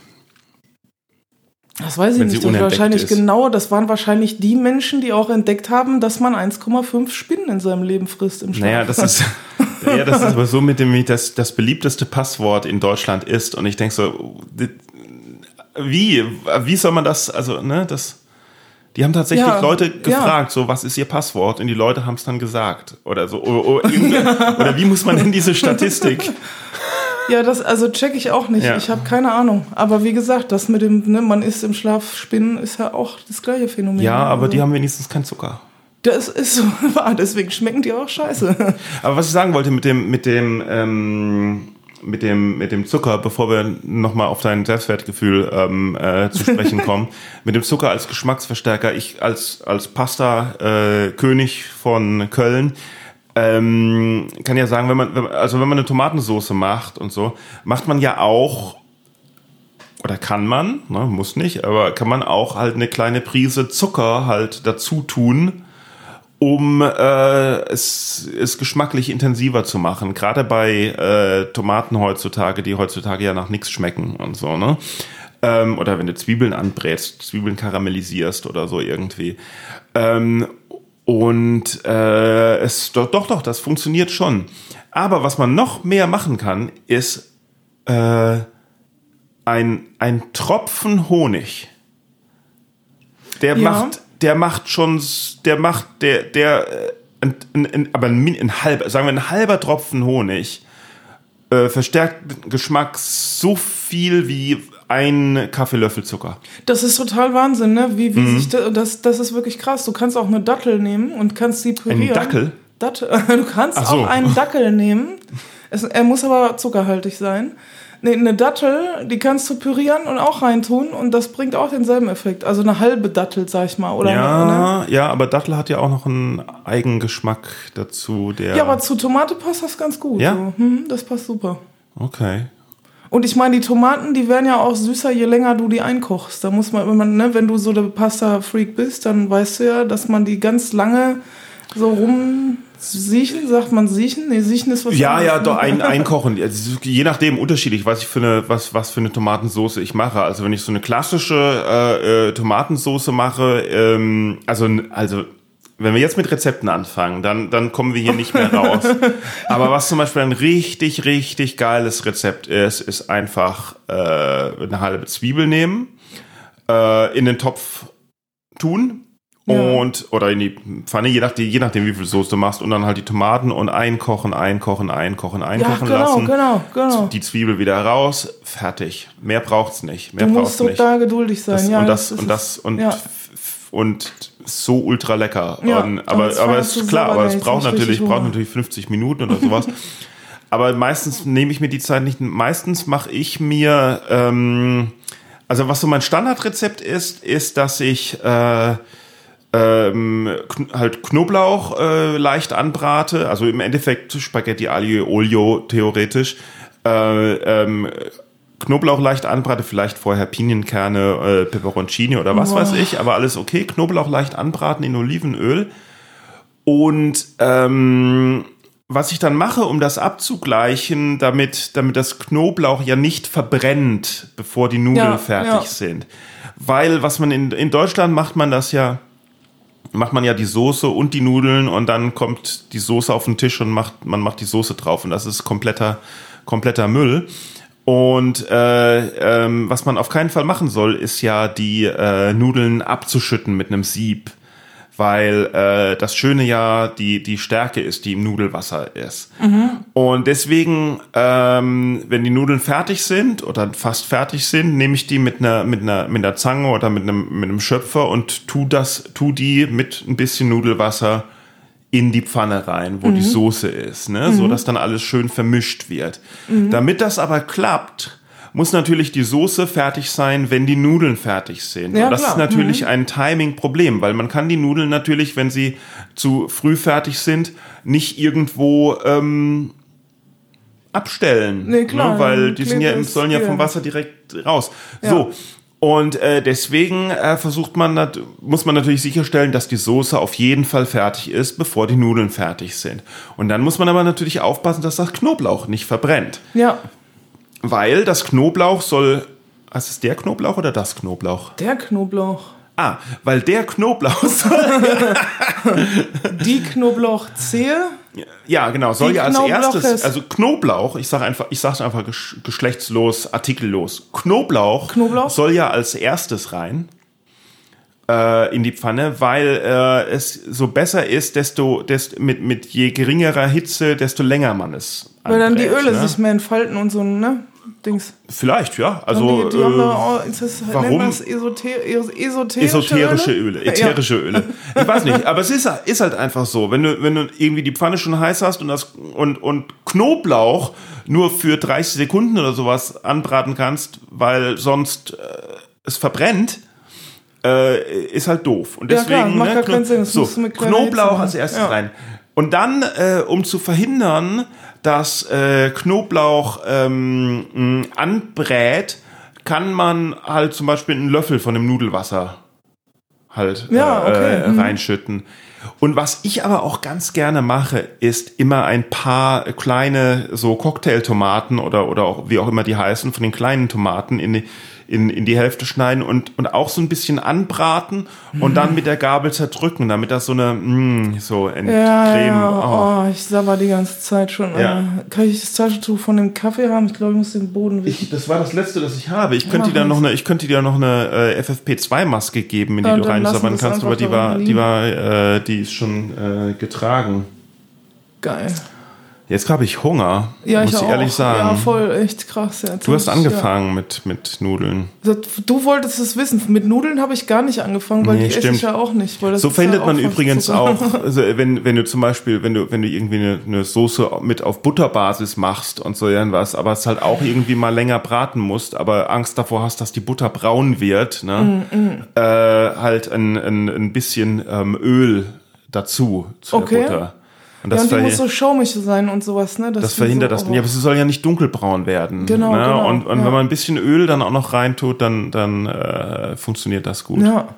Das weiß ich Wenn nicht. Das wahrscheinlich ist. genau, das waren wahrscheinlich die Menschen, die auch entdeckt haben, dass man 1,5 Spinnen in seinem Leben frisst im Schlaf. Naja, das ist, ja, das ist aber so mit dem, das, das beliebteste Passwort in Deutschland ist. Und ich denke so, wie, wie soll man das, also, ne, das, die haben tatsächlich Ja, Leute ja. gefragt, so, was ist ihr Passwort? Und die Leute haben es dann gesagt. Oder so, oder, oder, oder wie muss man denn diese Statistik? Ja, das also check ich auch nicht. Ja. Ich habe keine Ahnung. Aber wie gesagt, das mit dem, ne, man isst im Schlaf Spinnen, ist ja auch das gleiche Phänomen. Ja, aber also, die haben wenigstens keinen Zucker. Das ist so wahr, deswegen schmecken die auch scheiße. Aber was ich sagen wollte mit dem, mit dem, ähm, mit dem, mit dem Zucker, bevor wir nochmal auf dein Selbstwertgefühl ähm, äh, zu sprechen kommen, mit dem Zucker als Geschmacksverstärker, ich als, als Pasta-König von Köln, ähm, kann ja sagen, wenn man, wenn, also wenn man eine Tomatensauce macht und so, macht man ja auch, oder kann man, ne, muss nicht, aber kann man auch halt eine kleine Prise Zucker halt dazu tun, um äh, es, es geschmacklich intensiver zu machen. Gerade bei äh, Tomaten heutzutage, die heutzutage ja nach nichts schmecken und so, ne? Ähm, oder wenn du Zwiebeln anbrätst, Zwiebeln karamellisierst oder so irgendwie. Ähm, und äh, es doch, doch, doch, das funktioniert schon. Aber was man noch mehr machen kann, ist äh, ein, ein Tropfen Honig. Der Ja. macht, der macht schon, der macht, der, der, äh, ein, ein, ein, aber ein, ein halber, sagen wir ein halber Tropfen Honig äh, verstärkt den Geschmack so viel wie ein Kaffeelöffel Zucker. Das ist total Wahnsinn, ne? Wie, Mhm. wie sich da, das, das ist wirklich krass. Du kannst auch eine Dattel nehmen und kannst sie pürieren. Dackel? Dattel. Du kannst so. auch einen Dackel nehmen. Es, er muss aber zuckerhaltig sein. Nee, eine Dattel, die kannst du pürieren und auch reintun und das bringt auch denselben Effekt. Also eine halbe Dattel, sag ich mal. Oder? Ja, ja, aber Dattel hat ja auch noch einen Eigengeschmack dazu, der. Ja, aber zu Tomate passt das ganz gut. Ja? So. Hm, das passt super. okay. Und ich meine, die Tomaten, die werden ja auch süßer, je länger du die einkochst. Da muss man, wenn man, ne, wenn du so der Pasta-Freak bist, dann weißt du ja, dass man die ganz lange so rumsiechen, sagt man siechen? Nee, siechen ist was Ja, anderes, ja, ne? doch, ein, einkochen. Also, Je nachdem unterschiedlich, was ich für eine, was, was für eine Tomatensauce ich mache. Also wenn ich so eine klassische äh, äh, Tomatensauce mache, ähm, also, also wenn wir jetzt mit Rezepten anfangen, dann, dann kommen wir hier nicht mehr raus. Aber was zum Beispiel ein richtig, richtig geiles Rezept ist, ist einfach äh, eine halbe Zwiebel nehmen, äh, in den Topf tun Ja. und oder in die Pfanne, je nachdem, je nachdem wie viel Soße du machst und dann halt die Tomaten und einkochen, einkochen, einkochen, Ja, einkochen genau, lassen. genau, genau. Die Zwiebel wieder raus, fertig. Mehr braucht's nicht. Mehr Du braucht's musst nicht. total geduldig sein. Das, ja, und das, und das und, ja. und so ultra lecker. Ja, und, aber es aber es ist klar, aber es braucht natürlich, braucht natürlich 50 Minuten oder sowas. aber meistens nehme ich mir die Zeit nicht. Meistens mache ich mir, ähm, also was so mein Standardrezept ist, ist, dass ich äh, ähm, kn halt Knoblauch äh, leicht anbrate, also im Endeffekt Spaghetti Aglio Olio theoretisch. Äh, ähm, Knoblauch leicht anbrate, vielleicht vorher Pinienkerne, äh, Peperoncini oder was weiß ich, aber alles okay. Knoblauch leicht anbraten in Olivenöl. Und ähm, was ich dann mache, um das abzugleichen, damit, damit das Knoblauch ja nicht verbrennt, bevor die Nudeln Ja, fertig ja. sind. Weil, was man in, in Deutschland macht man das ja, macht man ja die Soße und die Nudeln und dann kommt die Soße auf den Tisch und macht, man macht die Soße drauf und das ist kompletter, kompletter Müll. Und äh, ähm, was man auf keinen Fall machen soll, ist ja die äh, Nudeln abzuschütten mit einem Sieb weil äh, das Schöne ja die, die Stärke ist, die im Nudelwasser ist. Mhm. Und deswegen, ähm, wenn die Nudeln fertig sind oder fast fertig sind, nehme ich die mit einer, mit einer, mit einer Zange oder mit einem, mit einem Schöpfer und tu das, tu die mit ein bisschen Nudelwasser in die Pfanne rein, wo mhm. die Soße ist, ne? Mhm. so dass dann alles schön vermischt wird. Mhm. Damit das aber klappt, muss natürlich die Soße fertig sein, wenn die Nudeln fertig sind. Ja, und das klar. ist natürlich mhm. ein Timing-Problem, weil man kann die Nudeln natürlich, wenn sie zu früh fertig sind, nicht irgendwo ähm, abstellen. Nee, klar. Ne? Weil die sind ja, sollen ja vom Wasser direkt raus. Ja. So. Und äh, deswegen äh, versucht man, muss man natürlich sicherstellen, dass die Soße auf jeden Fall fertig ist, bevor die Nudeln fertig sind. Und dann muss man aber natürlich aufpassen, dass das Knoblauch nicht verbrennt. Ja weil das Knoblauch soll. Was ist der Knoblauch oder das Knoblauch? Der Knoblauch. Ah, weil der Knoblauch soll. Die Knoblauchzehe? Ja, genau, soll Die ja als erstes, also Knoblauch, ich sage einfach, ich sage einfach geschlechtslos, artikellos. Knoblauch, Knoblauch soll ja als erstes rein äh, in die Pfanne, weil äh, es so besser ist, desto, desto mit, mit je geringerer Hitze, desto länger man es. Weil dann die Öle ne? sich mehr entfalten und so, ne? Dings. Vielleicht, ja. Also, die, die äh, auch, das, warum? Esoter esoterische, esoterische Öle. Öle ätherische ja. Öle. Ich weiß nicht, aber es ist, ist halt einfach so. Wenn du, wenn du irgendwie die Pfanne schon heiß hast und, das, und, und Knoblauch nur für 30 Sekunden oder sowas anbraten kannst, weil sonst äh, es verbrennt, äh, ist halt doof. Und deswegen, ja, klar, macht ne, keinen Sinn. So, Knoblauch als erstes ja. rein. Und dann, äh, um zu verhindern, dass äh, Knoblauch ähm, anbrät, kann man halt zum Beispiel einen Löffel von dem Nudelwasser halt ja, äh, okay. äh, reinschütten. Und was ich aber auch ganz gerne mache, ist immer ein paar kleine so Cocktailtomaten oder oder auch wie auch immer die heißen von den kleinen Tomaten in die in, in die Hälfte schneiden und, und auch so ein bisschen anbraten und dann mit der Gabel zerdrücken, damit das so eine, mh, mm, so ein ja. Ja. Oh. oh. ich sabber die ganze Zeit schon. Ja. Kann ich das Taschentuch von dem Kaffee haben? Ich glaube, ich muss den Boden wischen. Ich, das war das letzte, das ich habe. Ich könnte dir noch eine, ich könnte dir noch eine äh, FFP2-Maske geben, in die ja, du reinsabbern kannst, aber die war, die war, äh, die ist schon äh, getragen. Geil. Jetzt habe ich Hunger, ja, muss ich, ich ehrlich sagen. Ja, voll, echt krass. Jetzt du hast ich, angefangen ja. mit, mit Nudeln. Du wolltest es wissen. Mit Nudeln habe ich gar nicht angefangen, weil nee, die stimmt. esse ich ja auch nicht. so verhindert ja man übrigens auch, also wenn, wenn du zum Beispiel, wenn du, wenn du irgendwie eine, eine Soße mit auf Butterbasis machst und so irgendwas, aber es halt auch irgendwie mal länger braten musst, aber Angst davor hast, dass die Butter braun wird, ne? Mm, mm. Äh, halt ein, ein, ein bisschen ähm, Öl dazu zu okay. der Butter. Und das ja, und die muss so schaumig sein und sowas, ne? das verhindert so, das. Ja, aber sie soll ja nicht dunkelbraun werden. Genau. Ne? genau und, und ja. wenn man ein bisschen Öl dann auch noch reintut, dann, dann äh, funktioniert das gut. Ja.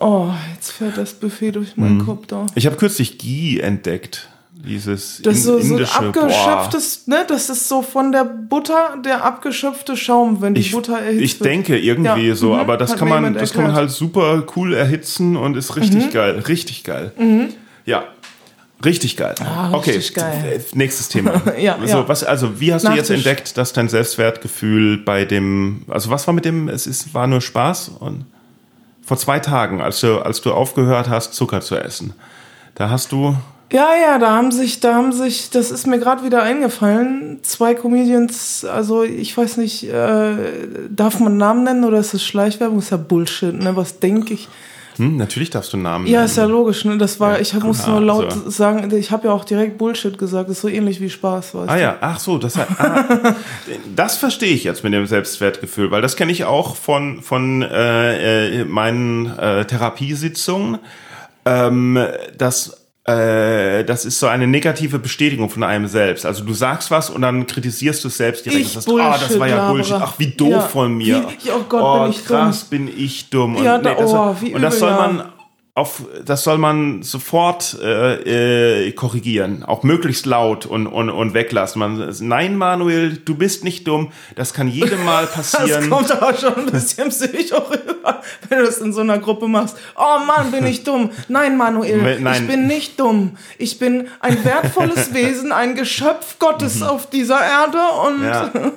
Oh, jetzt fährt das Buffet durch meinen mhm. Kopf da. Ich habe kürzlich Ghee entdeckt. Dieses das so, indische, so abgeschöpftes, ne? Das ist so von der Butter der abgeschöpfte Schaum, wenn die ich, Butter erhitzt Ich denke irgendwie ja. so, mhm. aber das Hat kann man, das kann man halt super cool erhitzen und ist richtig mhm. geil, richtig geil. Mhm. Ja, Richtig geil. Ah, okay, richtig geil. nächstes Thema. ja, also, ja. Was, also, wie hast Nachtisch. du jetzt entdeckt, dass dein Selbstwertgefühl bei dem, also was war mit dem, es ist, war nur Spaß und vor zwei Tagen, als du, als du aufgehört hast, Zucker zu essen, da hast du ja, ja, da haben sich, da haben sich, das ist mir gerade wieder eingefallen, zwei Comedians, also ich weiß nicht, äh, darf man Namen nennen oder ist das Schleichwerbung? Ist ja Bullshit, ne? Was denke ich? Hm, natürlich darfst du Namen Ja, ist ja logisch. Ne? Das war, ja, ich muss nur laut also. sagen, ich habe ja auch direkt Bullshit gesagt. Das ist so ähnlich wie Spaß. Weißt ah du? ja, ach so, das, ah, das verstehe ich jetzt mit dem Selbstwertgefühl, weil das kenne ich auch von von äh, äh meinen äh, Therapiesitzungen. Ähm, dass äh, das ist so eine negative Bestätigung von einem selbst. Also du sagst was und dann kritisierst du es selbst direkt. Ich sagst, ah, das war ja Bullshit. Ach, wie doof ja. von mir. Wie, oh Gott, oh, bin ich krass, dumm. bin ich dumm. Und, ja, da, nee, das, oh, wie und das soll man auf, das soll man sofort äh, äh, korrigieren, auch möglichst laut und, und, und weglassen. Man, nein, Manuel, du bist nicht dumm. Das kann jedem Mal passieren. Das kommt aber schon ein bisschen psycho rüber. wenn du das in so einer Gruppe machst. Oh Mann, bin ich dumm. Nein, Manuel, Nein. ich bin nicht dumm. Ich bin ein wertvolles Wesen, ein Geschöpf Gottes auf dieser Erde und Ja.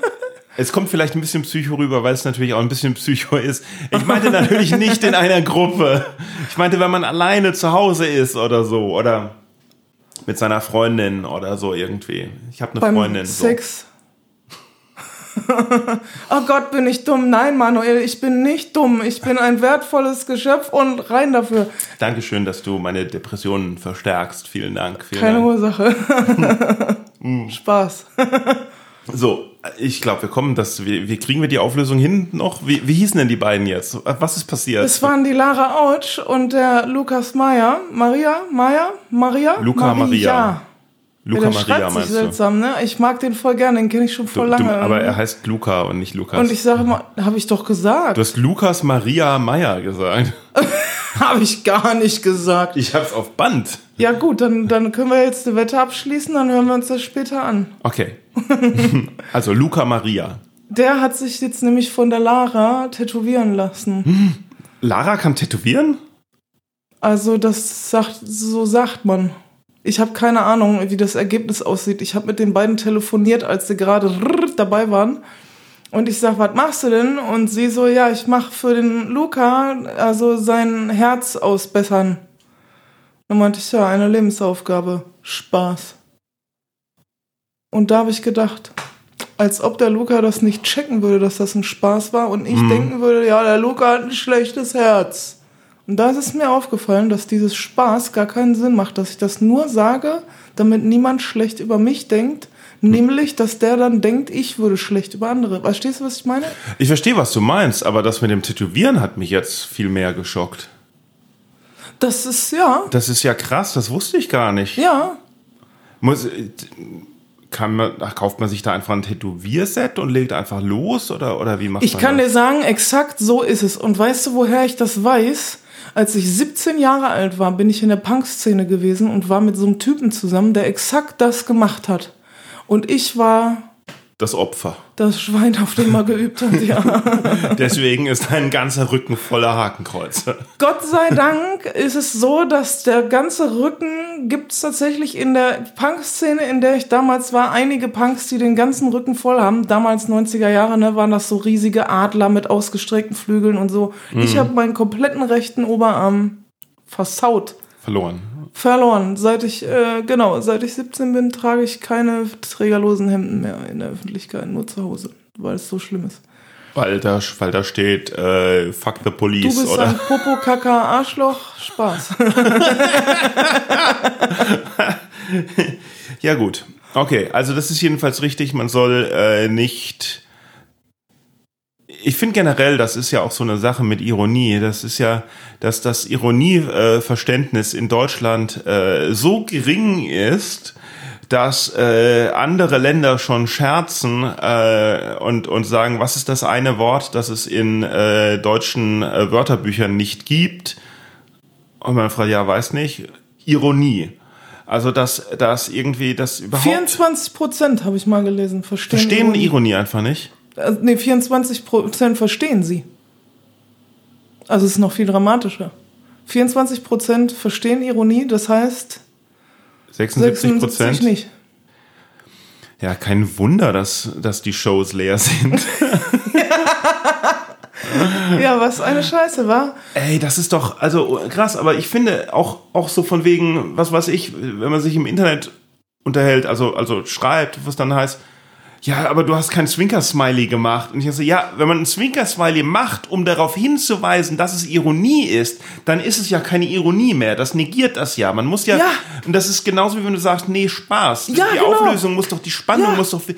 Es kommt vielleicht ein bisschen Psycho rüber, weil es natürlich auch ein bisschen Psycho ist. Ich meinte natürlich nicht in einer Gruppe. Ich meinte, wenn man alleine zu Hause ist oder so. Oder mit seiner Freundin oder so irgendwie. Ich habe eine beim Freundin. So. Oh Gott, bin ich dumm. Nein, Manuel, ich bin nicht dumm. Ich bin ein wertvolles Geschöpf und rein dafür. Dankeschön, dass du meine Depressionen verstärkst. Vielen Dank. Vielen Keine Dank. Ursache. Spaß. So, ich glaube, wir kommen, das, wie, wie kriegen wir die Auflösung hin noch? Wie, wie hießen denn die beiden jetzt? Was ist passiert? Es waren die Lara Autsch und der Lukas Meyer. Maria? Mayer? Maria? Luca Maria. Luca ja, Maria schreibt sich meinst du? seltsam, ne? Ich mag den voll gern, den kenne ich schon Du, voll du, lange. aber er heißt Luca und nicht Lukas. und ich sage immer, habe ich doch gesagt. du hast Lukas Maria Meyer gesagt. Habe ich gar nicht gesagt. Ich hab's auf Band. Ja gut, dann, dann können wir jetzt eine Wette abschließen, dann hören wir uns das später an. Okay. also Luca Maria. Der hat sich jetzt nämlich von der Lara tätowieren lassen. Lara kann tätowieren? Also das sagt, so sagt man. Ich habe keine Ahnung, wie das Ergebnis aussieht. Ich habe mit den beiden telefoniert, als sie gerade dabei waren. Und ich sag, was machst du denn? Und sie so, ja, ich mache für den Luca also sein Herz ausbessern. Dann meinte ich, ja, eine Lebensaufgabe. Spaß. Und da habe ich gedacht, als ob der Luca das nicht checken würde, dass das ein Spaß war und ich denken würde, ja, der Luca hat ein schlechtes Herz. Und da ist es mir aufgefallen, dass dieses Spaß gar keinen Sinn macht, dass ich das nur sage, damit niemand schlecht über mich denkt, nämlich, dass der dann denkt, ich würde schlecht über andere. Verstehst du, was ich meine? Ich verstehe, was du meinst, aber das mit dem Tätowieren hat mich jetzt viel mehr geschockt. Das ist, ja, Das ist ja krass, das wusste ich gar nicht. ja. Muss, kann man, ach, kauft man sich da einfach ein Tätowierset und legt einfach los oder, oder wie macht Ich man kann dir das? sagen, exakt so ist es. Und weißt du, woher ich das weiß? Als ich 17 Jahre alt war, bin ich in der Punk-Szene gewesen und war mit so einem Typen zusammen, der exakt das gemacht hat. Und ich war Das Opfer. das Schwein, auf dem er geübt hat, ja. Deswegen ist dein ganzer Rücken voller Hakenkreuze. Gott sei Dank ist es so, dass der ganze Rücken gibt es tatsächlich in der Punk-Szene, in der ich damals war, einige Punks, die den ganzen Rücken voll haben. Damals 90er Jahre, ne, waren das so riesige Adler mit ausgestreckten Flügeln und so. Ich habe meinen kompletten rechten Oberarm versaut. Verloren. Verloren. Seit ich, äh, genau, seit ich 17 bin, trage ich keine trägerlosen Hemden mehr in der Öffentlichkeit, nur zu Hause, weil es so schlimm ist. Weil da, weil da steht, äh, fuck the Du police, bist oder? ein Popo, Kaka, Arschloch, Spaß. Ja, gut. Okay, also das ist jedenfalls richtig. Man soll äh, nicht. Ich finde generell, das ist ja auch so eine Sache mit Ironie. Das ist ja, dass das Ironieverständnis in Deutschland äh, so gering ist, dass äh, andere Länder schon scherzen äh, und, und sagen, was ist das eine Wort, das es in äh, deutschen äh, Wörterbüchern nicht gibt? Und man fragt, ja, weiß nicht. Ironie. Also, dass, dass irgendwie das überhaupt 24 Prozent habe ich mal gelesen, verstehen. verstehen Ironie. Ironie einfach nicht. Äh, nee, 24 Prozent verstehen sie. Also es ist noch viel dramatischer. 24 Prozent verstehen Ironie, das heißt 76 76 Prozent. nicht. Ja, kein Wunder, dass, dass die Shows leer sind. Ja, was eine Scheiße war. Ey, das ist doch, also krass, aber ich finde auch, auch so von wegen, was weiß ich, wenn man sich im Internet unterhält, also, also schreibt, was dann heißt, ja, aber du hast kein Zwinker-Smiley gemacht. Und ich so, ja, wenn man ein Zwinker-Smiley macht, um darauf hinzuweisen, dass es Ironie ist, dann ist es ja keine Ironie mehr. Das negiert das ja. Man muss ja, Ja. und das ist genauso wie wenn du sagst, nee, Spaß. Ja, die genau. Auflösung muss doch, die Spannung Ja. muss doch, äh,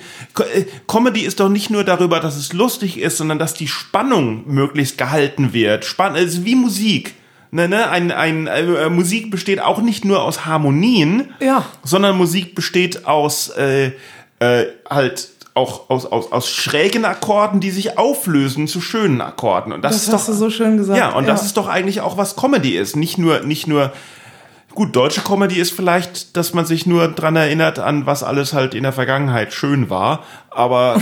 Comedy ist doch nicht nur darüber, dass es lustig ist, sondern dass die Spannung möglichst gehalten wird. Spann, es ist wie Musik. Ne, ne? Ein, ein, äh, Musik besteht auch nicht nur aus Harmonien, Ja. sondern Musik besteht aus äh, äh, halt auch aus, aus, aus schrägen Akkorden, die sich auflösen zu schönen Akkorden. Und das, Das ist hast doch du so schön gesagt. ja, und das ist doch eigentlich auch was Comedy ist, nicht nur nicht nur Gut, deutsche Comedy ist vielleicht, dass man sich nur dran erinnert, an was alles halt in der Vergangenheit schön war, aber,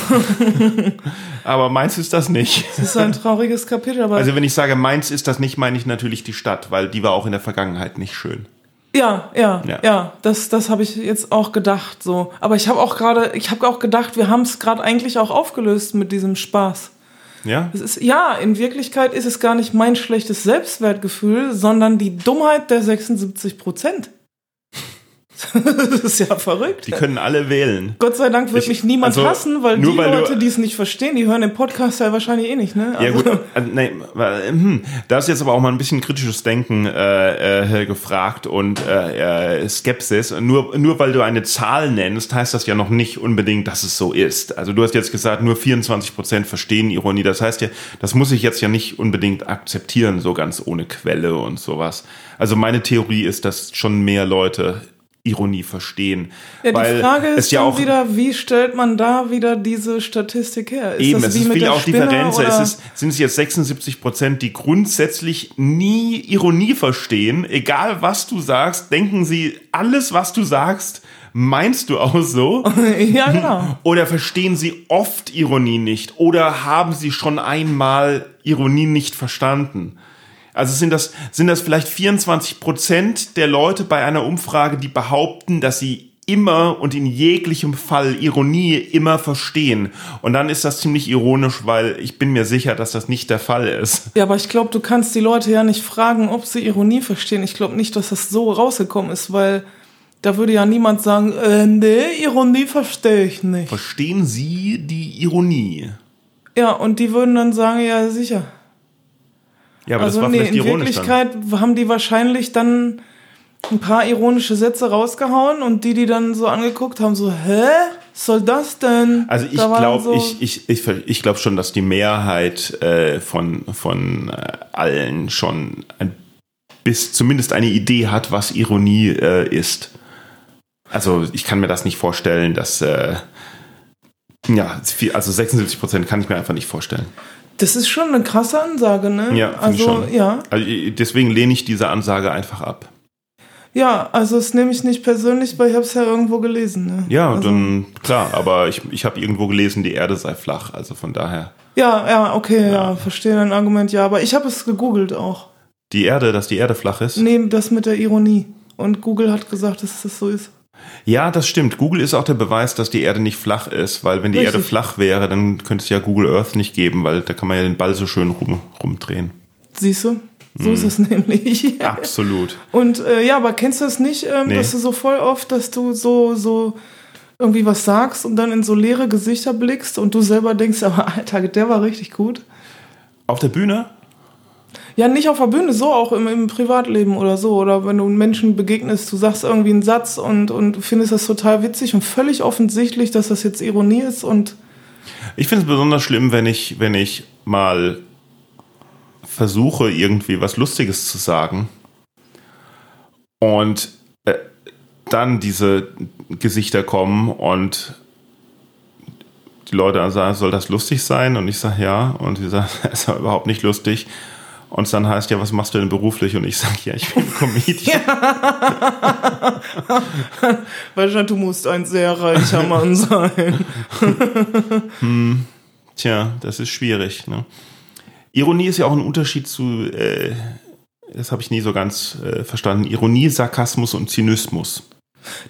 aber meins ist das nicht. Das ist ein trauriges Kapitel, aber. Also wenn ich sage, meins ist das nicht, meine ich natürlich die Stadt, weil die war auch in der Vergangenheit nicht schön. Ja, ja, Ja. ja, das, das habe ich jetzt auch gedacht so. Aber ich habe auch gerade, ich habe auch gedacht, wir haben es gerade eigentlich auch aufgelöst mit diesem Spaß. Ja? Es ist, ja, in Wirklichkeit ist es gar nicht mein schlechtes Selbstwertgefühl, sondern die Dummheit der 76 Prozent. das ist ja verrückt. Die können alle wählen. Gott sei Dank wird Ich- mich niemand also, hassen, weil die weil Leute, die es nicht verstehen, die hören den Podcast ja wahrscheinlich eh nicht, ne? Ja Also- gut, äh, nee, weil, hm, da ist jetzt aber auch mal ein bisschen kritisches Denken äh, äh, gefragt und äh, äh, Skepsis. Nur, nur weil du eine Zahl nennst, heißt das ja noch nicht unbedingt, dass es so ist. Also du hast jetzt gesagt, nur 24 Prozent verstehen Ironie. Das heißt ja, das muss ich jetzt ja nicht unbedingt akzeptieren, so ganz ohne Quelle und sowas. Also meine Theorie ist, dass schon mehr Leute Ironie verstehen. Ja, die weil Frage es ist ja auch wieder, wie stellt man da wieder diese Statistik her? Ist Eben, das es ist der auch Differenz. oder- Es ist, sind es jetzt 76 Prozent, die grundsätzlich nie Ironie verstehen. Egal was du sagst, denken sie, alles was du sagst, meinst du auch so? ja, genau. Oder verstehen sie oft Ironie nicht? Oder haben sie schon einmal Ironie nicht verstanden? Also sind das, sind das vielleicht 24 Prozent der Leute bei einer Umfrage, die behaupten, dass sie immer und in jeglichem Fall Ironie immer verstehen. Und dann ist das ziemlich ironisch, weil ich bin mir sicher, dass das nicht der Fall ist. Ja, aber ich glaube, du kannst die Leute ja nicht fragen, ob sie Ironie verstehen. Ich glaube nicht, dass das so rausgekommen ist, weil da würde ja niemand sagen, äh, nee, Ironie verstehe ich nicht. Verstehen Sie die Ironie? Ja, und die würden dann sagen, ja, sicher. Ja, aber also das war nee, vielleicht in ironisch dann. Wirklichkeit haben die wahrscheinlich dann ein paar ironische Sätze rausgehauen und die, die dann so angeguckt haben, so, hä? Was soll das denn? Also ich glaube, so- ich, ich, ich, ich glaube schon, dass die Mehrheit äh, von, von äh, allen schon ein, bis zumindest eine Idee hat, was Ironie äh, ist. Also ich kann mir das nicht vorstellen, dass äh, ja, also 76 Prozent kann ich mir einfach nicht vorstellen. Das ist schon eine krasse Ansage, ne? Ja, also, ich schon. ja. Also deswegen lehne ich diese Ansage einfach ab. Ja, also das nehme ich nicht persönlich, weil ich habe es ja irgendwo gelesen. Ne? Ja, also, dann klar, aber ich, ich habe irgendwo gelesen, die Erde sei flach, also von daher. Ja, ja, okay, ja, verstehe dein Argument, ja. Aber ich habe es gegoogelt auch. Die Erde, dass die Erde flach ist? Neben das mit der Ironie. Und Google hat gesagt, dass das so ist. Ja, das stimmt. Google ist auch der Beweis, dass die Erde nicht flach ist, weil wenn die Richtig. Erde flach wäre, dann könnte es ja Google Earth nicht geben, weil da kann man ja den Ball so schön rum, rumdrehen. Siehst du? So Hm. ist es nämlich. Absolut. Und äh, ja, aber kennst du das nicht, ähm, Nee. dass du so voll oft, dass du so, so irgendwie was sagst und dann in so leere Gesichter blickst und du selber denkst, aber Alter, der war richtig gut. Auf der Bühne? Ja, nicht auf der Bühne, so auch im, im Privatleben oder so. Oder wenn du Menschen begegnest, du sagst irgendwie einen Satz und, und findest das total witzig und völlig offensichtlich, dass das jetzt Ironie ist und Ich finde es besonders schlimm, wenn ich, wenn ich mal versuche, irgendwie was Lustiges zu sagen und äh, dann diese Gesichter kommen und die Leute sagen, soll das lustig sein? Und ich sage ja. Und sie sagen, das ist überhaupt nicht lustig. Und es dann heißt, ja, was machst du denn beruflich? Und ich sage, ja, ich bin Comedian. Weil du musst ein sehr reicher Mann sein. Tja, das ist schwierig. Ne? Ironie ist ja auch ein Unterschied zu, äh, das habe ich nie so ganz äh, verstanden, Ironie, Sarkasmus und Zynismus.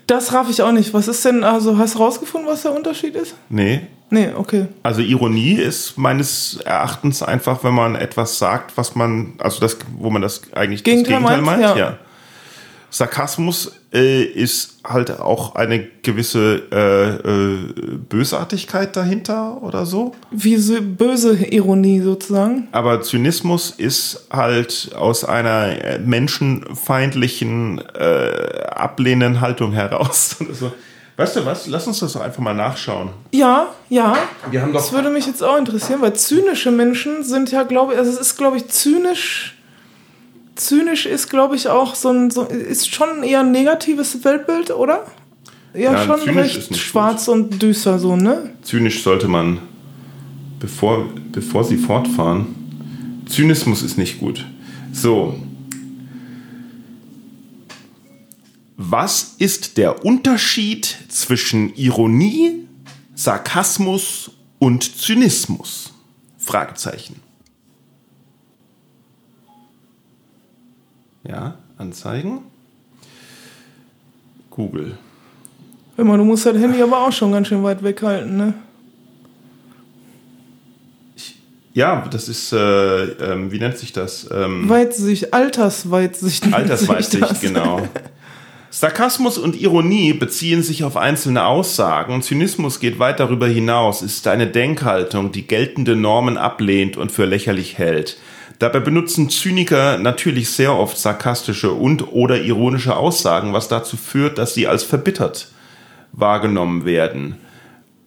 Das raff ich auch nicht. Was ist denn, also hast du rausgefunden, was der Unterschied ist? Nee, Nee, okay. also Ironie ist meines Erachtens einfach, wenn man etwas sagt, was man, also das, wo man das eigentlich Gegenteil das Gegenteil meint, meint. ja. Ja. Sarkasmus äh, ist halt auch eine gewisse äh, äh, Bösartigkeit dahinter oder so. Wie so böse Ironie sozusagen. Aber Zynismus ist halt aus einer äh, menschenfeindlichen, äh, ablehnenden Haltung heraus. Weißt du was? Lass uns das doch einfach mal nachschauen. Ja, ja. Wir haben Das doch. würde mich jetzt auch interessieren, weil zynische Menschen sind ja, glaube ich, also es ist, glaube ich, zynisch. Zynisch ist, glaube ich, auch so ein, so, ist schon eher ein negatives Weltbild, oder? Ja, Ja, schon recht schwarz und düster, so, ne? Zynisch sollte man, bevor, bevor sie fortfahren. Zynismus ist nicht gut. So. Was ist der Unterschied zwischen Ironie, Sarkasmus und Zynismus? Fragezeichen. Ja, anzeigen. Google. Hör mal, du musst das Handy aber auch schon ganz schön weit weghalten, ne? Ja, das ist, äh, ähm, wie nennt sich das? Ähm, Weitsicht, Altersweitsicht. Altersweitsicht, genau. Sarkasmus und Ironie beziehen sich auf einzelne Aussagen. Zynismus geht weit darüber hinaus, ist eine Denkhaltung, die geltende Normen ablehnt und für lächerlich hält. Dabei benutzen Zyniker natürlich sehr oft sarkastische und oder ironische Aussagen, was dazu führt, dass sie als verbittert wahrgenommen werden.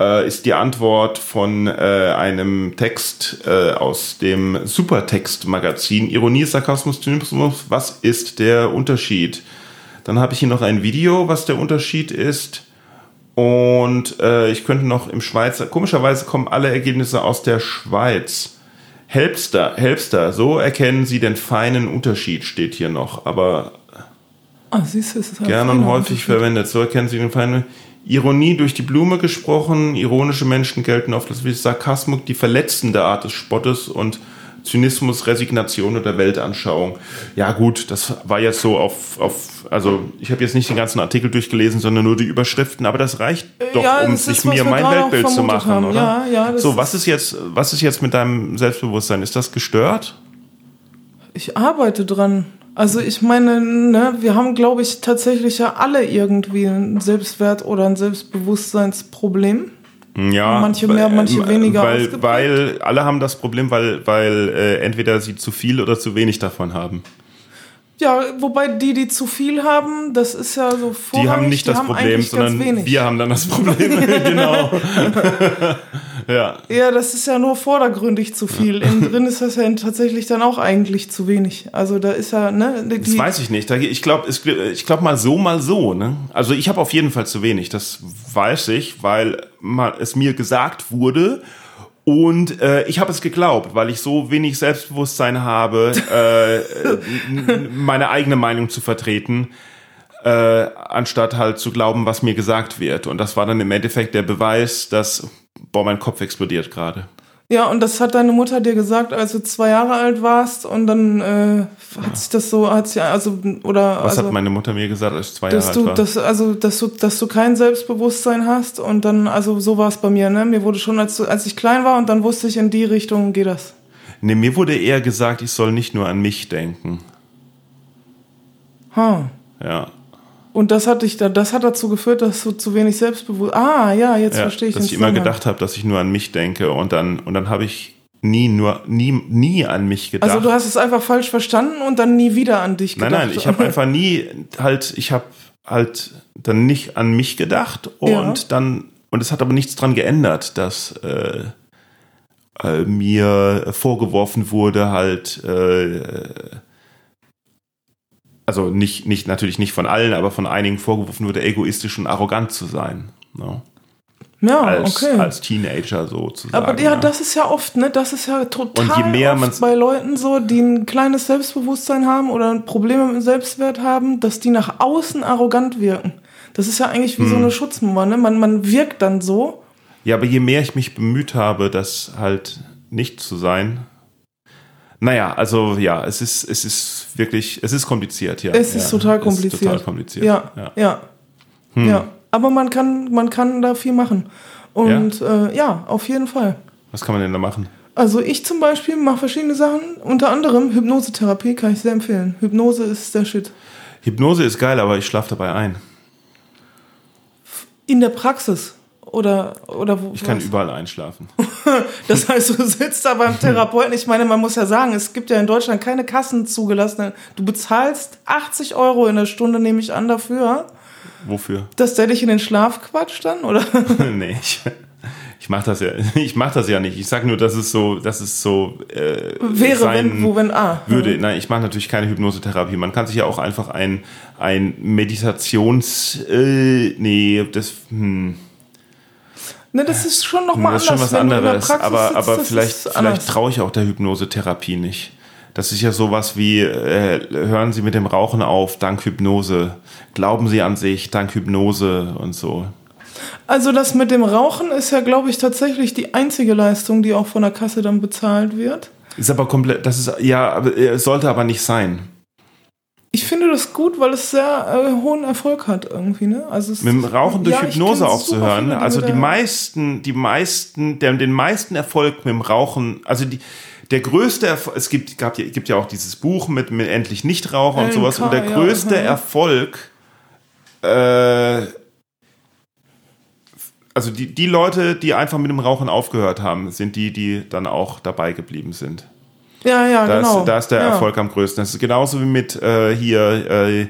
Äh, ist die Antwort von äh, einem Text äh, aus dem Supertext-Magazin Ironie, Sarkasmus, Zynismus. Was ist der Unterschied? Dann habe ich hier noch ein Video, was der Unterschied ist. Und äh, ich könnte noch im Schweizer, komischerweise kommen alle Ergebnisse aus der Schweiz. Helpster, Helpster, so erkennen Sie den feinen Unterschied, steht hier noch. Aber Ah, siehst du, es ist halt gerne und häufig verwendet. So erkennen Sie den feinen. Ironie durch die Blume gesprochen. Ironische Menschen gelten oft als Sarkasmus, die verletzende Art des Spottes und Zynismus, Resignation oder Weltanschauung. Ja gut, das war jetzt so auf, auf also ich habe jetzt nicht den ganzen Artikel durchgelesen, sondern nur die Überschriften, aber das reicht doch, ja, um ist, sich mir mein Weltbild zu machen, haben. oder? Ja, ja, das so, was ist jetzt, was ist jetzt mit deinem Selbstbewusstsein? Ist das gestört? Ich arbeite dran. Also ich meine, ne, wir haben, glaube ich, tatsächlich ja alle irgendwie ein Selbstwert- oder ein Selbstbewusstseinsproblem. Ja, Manche mehr, manche weil- weniger Weil, weil alle haben das Problem, weil, weil äh, entweder sie zu viel oder zu wenig davon haben. Ja, wobei die, die zu viel haben, das ist ja so Die vorrangig, haben nicht das Problem, eigentlich ganz sondern wir haben dann das Problem. genau. ja. Ja, das ist ja nur vordergründig zu viel. Innen drin ist das ja tatsächlich dann auch eigentlich zu wenig. Also da ist ja, ne, die, Das weiß ich nicht. Ich glaube, ich glaube mal so, mal so. Ne? Also ich habe auf jeden Fall zu wenig. Das weiß ich, weil es mir gesagt wurde. Und äh, ich habe es geglaubt, weil ich so wenig Selbstbewusstsein habe, äh, meine eigene Meinung zu vertreten, äh, anstatt halt zu glauben, was mir gesagt wird. Und das war dann im Endeffekt der Beweis, dass, boah, mein Kopf explodiert gerade. Ja, und das hat deine Mutter dir gesagt, als du zwei Jahre alt warst und dann äh, hat sich das so, hat sie, also, oder, Was also, hat meine Mutter mir gesagt, als ich zwei Jahre du, alt war? dass, also, dass du, dass du kein Selbstbewusstsein hast und dann, also so war es bei mir, ne? Mir wurde schon, als, als ich klein war und dann wusste ich, in die Richtung geht das. Nee, mir wurde eher gesagt, ich soll nicht nur an mich denken. Ha. Ja. Und das hat dich da, das hat dazu geführt, dass du zu wenig selbstbewusst. Ah, ja, jetzt ja verstehe ich. dass ich immer gedacht habe, dass ich nur an mich denke und dann und dann habe ich nie nur nie nie an mich gedacht. Also du hast es einfach falsch verstanden und dann nie wieder an dich nein, gedacht. nein, ich habe einfach nie halt ich habe halt dann nicht an mich gedacht und Ja. dann und es hat aber nichts dran geändert, dass äh, äh, mir vorgeworfen wurde halt äh, also nicht, nicht, natürlich nicht von allen, aber von einigen vorgeworfen wurde, egoistisch und arrogant zu sein. Ne? ja, als, okay. als Teenager sozusagen. Aber ja, ne? das ist ja oft, ne? Das ist ja total Und je mehr oft bei Leuten so, die ein kleines Selbstbewusstsein haben oder Probleme mit dem Selbstwert haben, dass die nach außen arrogant wirken. Das ist ja eigentlich wie Hm. so eine Schutzmauer, ne? Man, man wirkt dann so. Ja, aber je mehr ich mich bemüht habe, das halt nicht zu sein. Naja, also ja, es ist, es ist wirklich, es ist kompliziert, ja. Es ist ja, total Es ist kompliziert. total kompliziert. Ja, ja. ja, ja. Aber man kann, man kann da viel machen. Und ja, äh, ja auf jeden Fall. Was kann man denn da machen? Also ich zum Beispiel mache verschiedene Sachen, unter anderem Hypnosetherapie kann ich sehr empfehlen. Hypnose ist der Shit. Hypnose ist geil, aber ich schlafe dabei ein. In der Praxis. Oder, oder wo? Ich kann was? überall einschlafen. Das heißt, du sitzt da beim Therapeuten. Ich meine, man muss ja sagen, es gibt ja in Deutschland keine Kassen zugelassene. Du bezahlst 80 Euro in der Stunde, nehme ich an, dafür, Wofür? dass der dich in den Schlaf quatscht dann, oder? nee, ich, ich mache das ja, ich mache das ja nicht. Ich sag nur, dass es so, dass es so äh, Wäre, sein wenn, wo, wenn, ah. würde. Nein, ich mache natürlich keine Hypnosetherapie. Man kann sich ja auch einfach ein ein Meditations, äh, nee, das, hm, Ne, das ist schon nochmal das anders. ist schon was anderes. Aber sitzt, aber das vielleicht vielleicht traue ich auch der Hypnosetherapie nicht. Das ist ja sowas wie, äh, hören Sie mit dem Rauchen auf, dank Hypnose. Glauben Sie an sich, dank Hypnose und so. Also das mit dem Rauchen ist ja, glaube ich, tatsächlich die einzige Leistung, die auch von der Kasse dann bezahlt wird. Ist aber komplett, das ist, ja, äh, sollte aber nicht sein. Ich finde das gut, weil es sehr äh, hohen Erfolg hat irgendwie, ne? Also es, Mit dem Rauchen durch Ja, Hypnose aufzuhören. viele, Also die meisten, die meisten, der, den meisten Erfolg mit dem Rauchen, also die, der größte Erfolg, es gibt, gab, ja- gibt ja auch dieses Buch mit, mit endlich Nichtraucher und LNK, sowas. Und der ja, größte mhm. Erfolg, äh, also die, die Leute, die einfach mit dem Rauchen aufgehört haben, sind die, die dann auch dabei geblieben sind. Ja, ja, Da, genau. ist, da ist der ja. Erfolg am größten. Das ist genauso wie mit äh, hier, äh,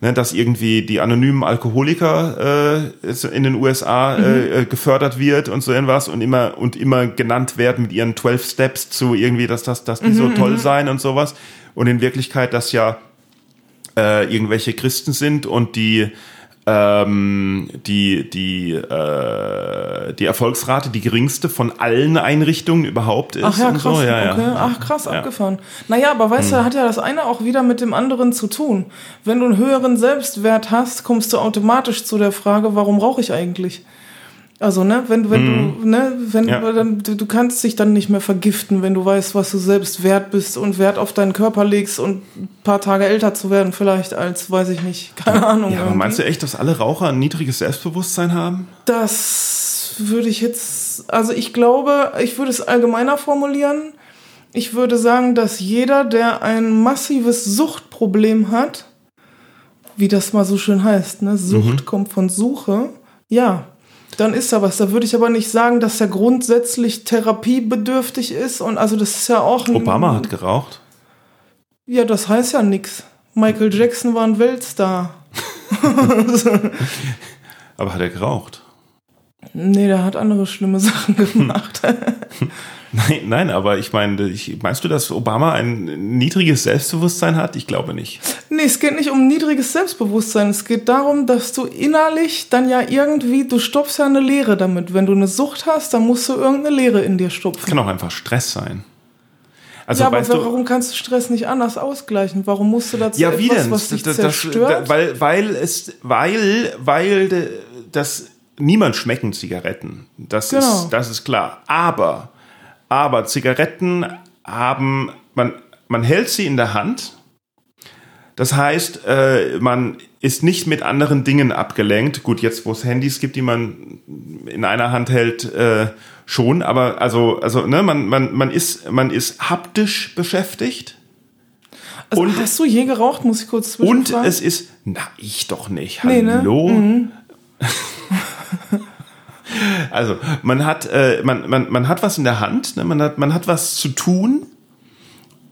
ne, dass irgendwie die anonymen Alkoholiker äh, in den USA Mhm. äh, äh, gefördert wird und so irgendwas und immer und immer genannt werden mit ihren 12 Steps zu irgendwie, dass das, dass die so Mhm, toll seien und sowas. Und in Wirklichkeit das ja äh, irgendwelche Christen sind und die ähm, die die äh, die Erfolgsrate die geringste von allen Einrichtungen überhaupt ist Ach ja, krass. so ja ja Okay. Ach, krass, Ja. Hm. abgefahren. Naja, aber weißt du, hat ja das eine auch wieder mit dem anderen zu tun. Wenn du einen höheren Selbstwert hast, kommst du automatisch zu der Frage, warum rauche ich eigentlich? Also, ne, wenn, wenn du, ne, wenn. Ja. dann, du, du kannst dich dann nicht mehr vergiften, wenn du weißt, was du selbst wert bist und Wert auf deinen Körper legst und ein paar Tage älter zu werden, vielleicht als, weiß ich nicht, keine Ahnung. Ja, aber meinst du echt, dass alle Raucher ein niedriges Selbstbewusstsein haben? Das würde ich jetzt, also ich glaube, ich würde es allgemeiner formulieren. Ich würde sagen, dass jeder, der ein massives Suchtproblem hat, wie das mal so schön heißt, ne? Sucht kommt von Suche, ja, dann ist da was. Da würde ich aber nicht sagen, dass er grundsätzlich therapiebedürftig ist. Und also das ist ja auch ein. Obama hat geraucht. Ja, das heißt ja nix. Michael Jackson war ein Weltstar. Aber hat er geraucht? Nee, der hat andere schlimme Sachen gemacht. Nein, nein, aber ich meine, ich, meinst du, dass Obama ein niedriges Selbstbewusstsein hat? Ich glaube nicht. Nee, es geht nicht um niedriges Selbstbewusstsein. Es geht darum, dass du innerlich dann ja irgendwie, du stopfst ja eine Leere damit. Wenn du eine Sucht hast, dann musst du irgendeine Leere in dir stopfen. Kann auch einfach Stress sein. Also ja, aber weißt du, warum kannst du Stress nicht anders ausgleichen? Warum musst du dazu ja, wie etwas, denn? was dich Das- das- zerstört? weil, weil es, weil, weil das niemand schmecken Zigaretten. Das Genau. ist, das ist klar. Aber, aber Zigaretten haben, man, man hält sie in der Hand. Das heißt, äh, man ist nicht mit anderen Dingen abgelenkt. Gut, jetzt wo es Handys gibt, die man in einer Hand hält, äh, schon. Aber also, also ne, man, man, man ist, man ist haptisch beschäftigt. also, und- hast du je geraucht? Muss ich kurz Und es ist, na, ich doch nicht. Nee, ne? Hallo? also, man hat, äh, man, man, man hat was in der Hand, ne? man, hat, man hat was zu tun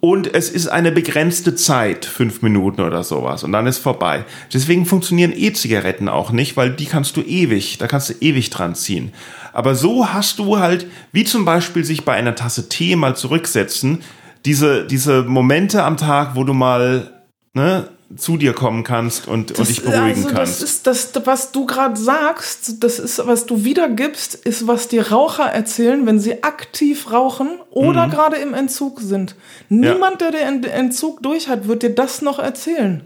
und es ist eine begrenzte Zeit, fünf Minuten oder sowas, und dann ist vorbei. Deswegen funktionieren E-Zigaretten auch nicht, weil die kannst du ewig, da kannst du ewig dran ziehen. Aber so hast du halt, wie zum Beispiel sich bei einer Tasse Tee mal zurücksetzen, diese, diese Momente am Tag, wo du mal ne, zu dir kommen kannst und, und dich beruhigen also kannst. Das ist das, was du gerade sagst, das ist, was du wiedergibst, ist, was die Raucher erzählen, wenn sie aktiv rauchen oder Mhm. gerade im Entzug sind. Niemand, der den Entzug durch hat, wird dir das noch erzählen.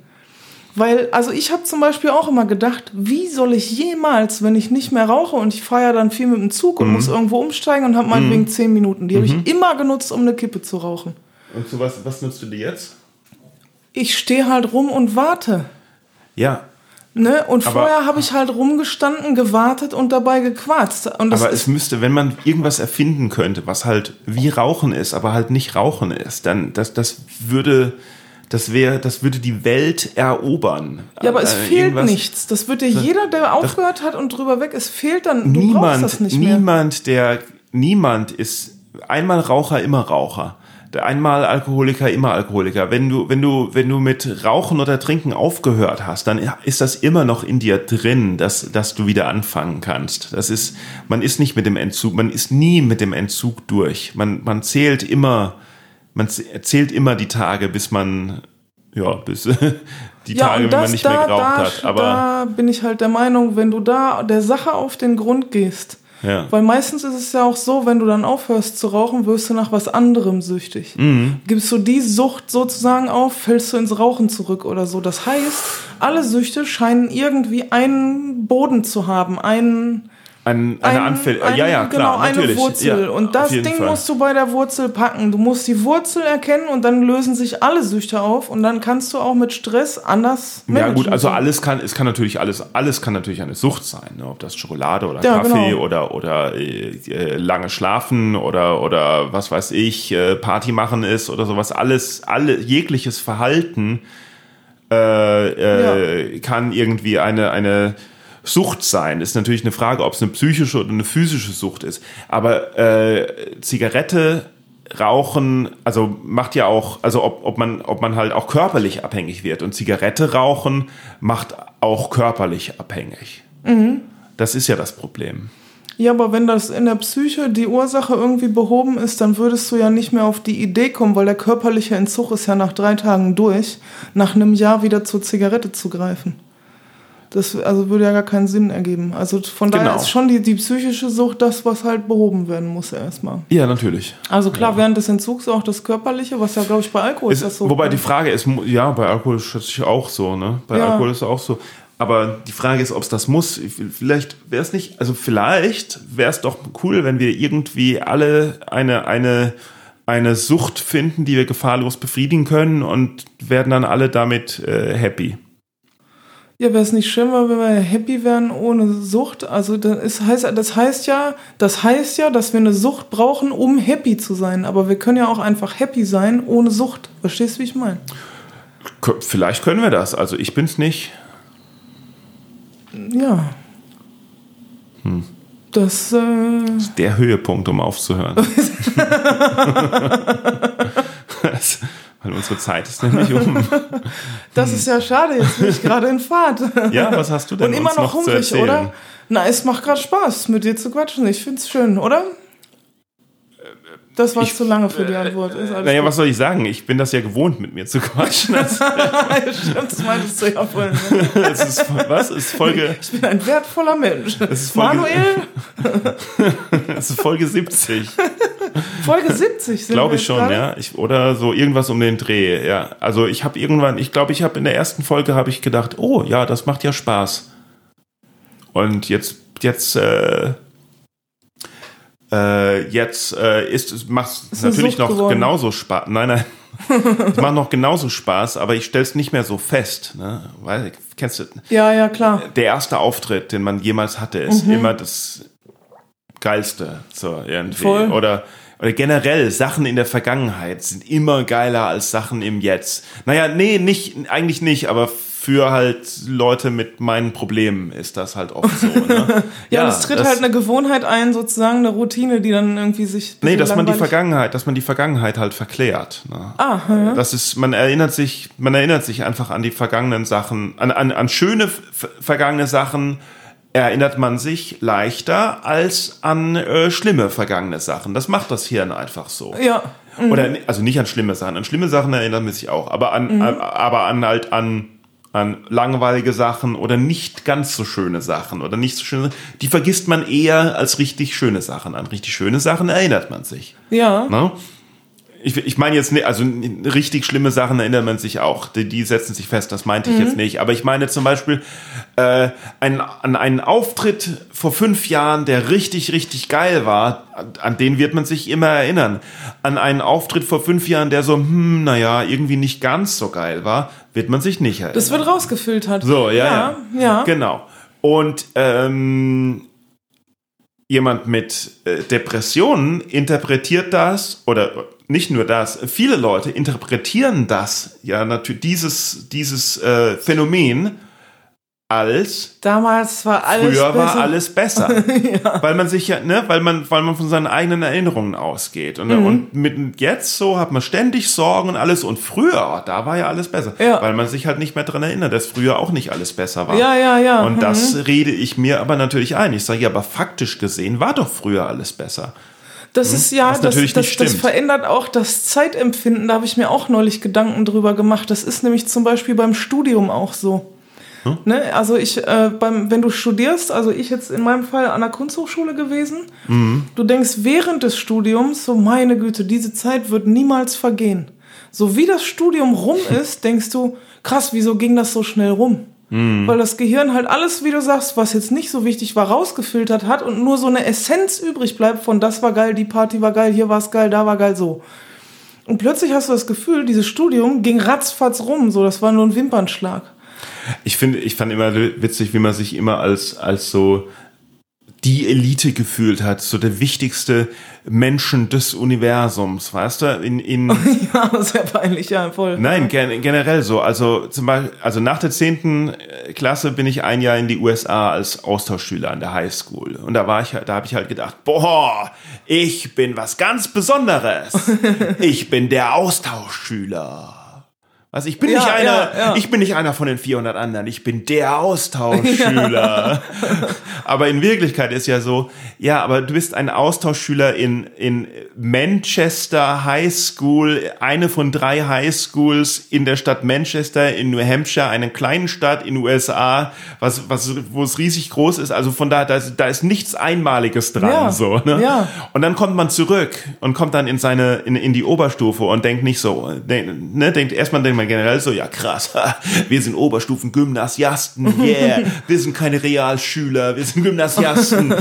Weil, also ich habe zum Beispiel auch immer gedacht, wie soll ich jemals, wenn ich nicht mehr rauche und ich fahre ja dann viel mit dem Zug Mhm. und muss irgendwo umsteigen und habe meinetwegen zehn Minuten. Die habe ich immer genutzt, um eine Kippe zu rauchen. Und so was, was nutzt du dir jetzt? Ich stehe halt rum und warte. Ja, Ne? Und Aber- vorher habe ich halt rumgestanden, gewartet und dabei gequatscht. Und das aber es müsste, wenn man irgendwas erfinden könnte, was halt wie Rauchen ist, aber halt nicht Rauchen ist, dann das, das würde, das wäre, das würde die Welt erobern. ja, aber es Äh, fehlt nichts. Das wird dir jeder, der aufgehört hat und drüber weg ist, fehlt dann. Du brauchst niemand, das nicht mehr. niemand, der, niemand ist einmal Raucher, immer Raucher. Einmal Alkoholiker, immer Alkoholiker. Wenn du, wenn du, wenn du mit Rauchen oder Trinken aufgehört hast, dann ist das immer noch in dir drin, dass, dass du wieder anfangen kannst. Das ist, man ist nicht mit dem Entzug, man ist nie mit dem Entzug durch. Man, man zählt immer, man zählt immer die Tage, bis man, ja, bis die Ja, Tage, wenn man nicht mehr da, geraucht da, hat. Aber da bin ich halt der Meinung, wenn du da der Sache auf den Grund gehst Ja. Weil meistens ist es ja auch so, wenn du dann aufhörst zu rauchen, wirst du nach was anderem süchtig. Mhm. Gibst du die Sucht sozusagen auf, fällst du ins Rauchen zurück oder so. Das heißt, alle Süchte scheinen irgendwie einen Boden zu haben, einen Ein, eine ein- Anfäll ein- ja, ja, klar, genau, eine natürlich. Wurzel. Ja, und das Ding Fall. musst du bei der Wurzel packen. Du musst die Wurzel erkennen und dann lösen sich alle Süchte auf und dann kannst du auch mit Stress anders Ja gut, also alles kann, es kann natürlich alles, alles kann natürlich eine Sucht sein, ne? ob das Schokolade oder Ja, Kaffee genau. oder oder äh, äh, lange schlafen oder oder was weiß ich, äh, Party machen ist oder sowas. Alles, alle jegliches Verhalten äh, äh, kann irgendwie eine eine Sucht sein. Ist natürlich eine Frage, ob es eine psychische oder eine physische Sucht ist. Aber äh, Zigarette Rauchen, also macht ja auch, also ob, ob man, ob man halt auch körperlich abhängig wird. Und Zigarette rauchen macht auch körperlich abhängig. Das ist ja das Problem. Ja, aber wenn das in der Psyche die Ursache irgendwie behoben ist, dann würdest du ja nicht mehr auf die Idee kommen, weil der körperliche Entzug ist ja nach drei Tagen durch, nach einem Jahr wieder zur Zigarette zu greifen. Das also würde ja gar keinen Sinn ergeben. Also von daher Genau. ist schon die, die psychische Sucht das, was halt behoben werden muss erstmal. Ja, natürlich. Also klar, während des Entzugs auch das Körperliche, was ja, glaube ich, bei Alkohol ist, Ist, das so. wobei die Frage ist, ja, bei Alkohol schätze ich auch so, ne? Bei Ja. Alkohol ist es auch so. Aber die Frage ist, ob es das muss. Vielleicht wäre es nicht, also vielleicht wäre es doch cool, wenn wir irgendwie alle eine, eine, eine Sucht finden, die wir gefahrlos befriedigen können und werden dann alle damit äh, happy. Ja, wäre es nicht schlimmer, wenn wir happy wären ohne Sucht? Also das, ist, heißt, das heißt ja, das heißt ja, dass wir eine Sucht brauchen, um happy zu sein. Aber wir können ja auch einfach happy sein ohne Sucht. Verstehst du, wie ich meine? Vielleicht können wir das. Also ich bin's nicht. Ja. Das, äh, Der Höhepunkt, um aufzuhören. Weil unsere Zeit ist nämlich um. das ist ja schade, jetzt bin ich gerade in Fahrt. Ja, was hast du denn Und immer noch noch hungrig, oder? Na, es macht gerade Spaß, mit dir zu quatschen. Ich find's schön, oder? Das war ich- zu lange für die Antwort. Ist Naja, gut. was soll ich sagen? Ich bin das ja gewohnt, mit mir zu quatschen. Das, Stimmt, das meintest du ja vorhin. ne? das ist, was? Ist Folge, Ich bin ein wertvoller Mensch. ist Folge- Manuel, das ist Folge 70, Folge 70 sind glaube ich schon, gerade. ja. Ich, oder so irgendwas um den Dreh, ja. Also ich habe irgendwann, ich glaube, ich habe in der ersten Folge habe ich gedacht, oh ja, das macht ja Spaß. Und jetzt, jetzt, äh, äh, jetzt äh, ist es macht eine natürlich noch geworden. genauso Spaß. Nein, nein. es macht noch genauso Spaß, aber ich stelle es nicht mehr so fest. Ne? Weil, kennst du, Ja, ja, klar. der erste Auftritt, den man jemals hatte, ist immer das Geilste. So, irgendwie. Voll. Oder, oder generell, Sachen in der Vergangenheit sind immer geiler als Sachen im Jetzt. Naja, nee, nicht, eigentlich nicht, aber für halt Leute mit meinen Problemen ist das halt oft so. Ne? Ja, und es tritt halt eine Gewohnheit ein, sozusagen eine Routine, die dann irgendwie sich. Nee, dass man die Vergangenheit, dass man die Vergangenheit halt verklärt. Ne? Ah, ja. Das ist, man erinnert sich, man erinnert sich einfach an die vergangenen Sachen, an, an, an schöne vergangene Sachen erinnert man sich leichter als an äh, schlimme vergangene Sachen. Das macht das Hirn einfach so. Ja. Oder ni- also nicht an schlimme Sachen. An schlimme Sachen erinnert man sich auch, aber an, an aber an halt an an langweilige Sachen oder nicht ganz so schöne Sachen oder nicht so schöne, die vergisst man eher als richtig schöne Sachen. An richtig schöne Sachen erinnert man sich. Ja. Ne? Ich, ich meine jetzt nicht, also richtig schlimme Sachen erinnert man sich auch. Die, die setzen sich fest, das meinte ich Mhm. jetzt nicht. Aber ich meine zum Beispiel äh, ein, an einen Auftritt vor fünf Jahren, der richtig, richtig geil war, an, an den wird man sich immer erinnern. An einen Auftritt vor fünf Jahren, der so, hm, naja, irgendwie nicht ganz so geil war, wird man sich nicht erinnern. Das wird rausgefiltert. So, ja, ja. Ja. ja. Genau. Und ähm, jemand mit äh, Depressionen interpretiert das, oder nicht nur das, viele Leute interpretieren das, ja, natürlich, dieses, dieses äh, Phänomen als Damals war alles. früher war besser. alles besser. Weil man sich ja, ne, weil man, weil man von seinen eigenen Erinnerungen ausgeht. Und, Mhm. und mit jetzt so hat man ständig Sorgen und alles. Und früher, da war ja alles besser. Ja. Weil man sich halt nicht mehr dran erinnert, dass früher auch nicht alles besser war. Ja, ja, ja. Und Mhm. das rede ich mir aber natürlich ein. Ich sage ja, aber faktisch gesehen war doch früher alles besser. Das ist ja, Was das, das, das verändert auch das Zeitempfinden. Da habe ich mir auch neulich Gedanken drüber gemacht. Das ist nämlich zum Beispiel beim Studium auch so. Hm? Ne? Also ich, äh, beim, wenn du studierst, also ich jetzt in meinem Fall an der Kunsthochschule gewesen, mhm. du denkst während des Studiums, so meine Güte, diese Zeit wird niemals vergehen. So wie das Studium rum ist, denkst du, krass, wieso ging das so schnell rum? Mhm. Weil das Gehirn halt alles, wie du sagst, was jetzt nicht so wichtig war, rausgefiltert hat und nur so eine Essenz übrig bleibt von das war geil, die Party war geil, hier war es geil, da war geil, so. Und plötzlich hast du das Gefühl, dieses Studium ging ratzfatz rum, so, das war nur ein Wimpernschlag. Ich finde, ich fand immer witzig, wie man sich immer als, als so die Elite gefühlt hat, so der wichtigste Menschen des Universums, weißt du? In, in ja, sehr peinlich, ja, voll. Nein, gen generell so. Also zum Beispiel, also nach der zehnten Klasse bin ich ein Jahr in die USA als Austauschschüler an der High School. Und da war ich, da habe ich halt gedacht, boah, ich bin was ganz Besonderes. ich bin der Austauschschüler. Also ich bin ja, nicht einer, ja, ja. ich bin nicht einer von den 400 anderen. Ich bin der Austauschschüler. aber in Wirklichkeit ist ja so, ja, aber du bist ein Austauschschüler in in Manchester High School, eine von drei High Schools in der Stadt Manchester in New Hampshire, einer kleinen Stadt in den USA, was was wo es riesig groß ist. Also von da da ist, da ist nichts Einmaliges dran so. Ne? Ja. Und dann kommt man zurück und kommt dann in seine in, in die Oberstufe und denkt nicht so, denk, ne, denkt erstmal denkt man generell so, ja krass, wir sind Oberstufen-Gymnasiasten, yeah, wir sind keine Realschüler, wir sind Gymnasiasten.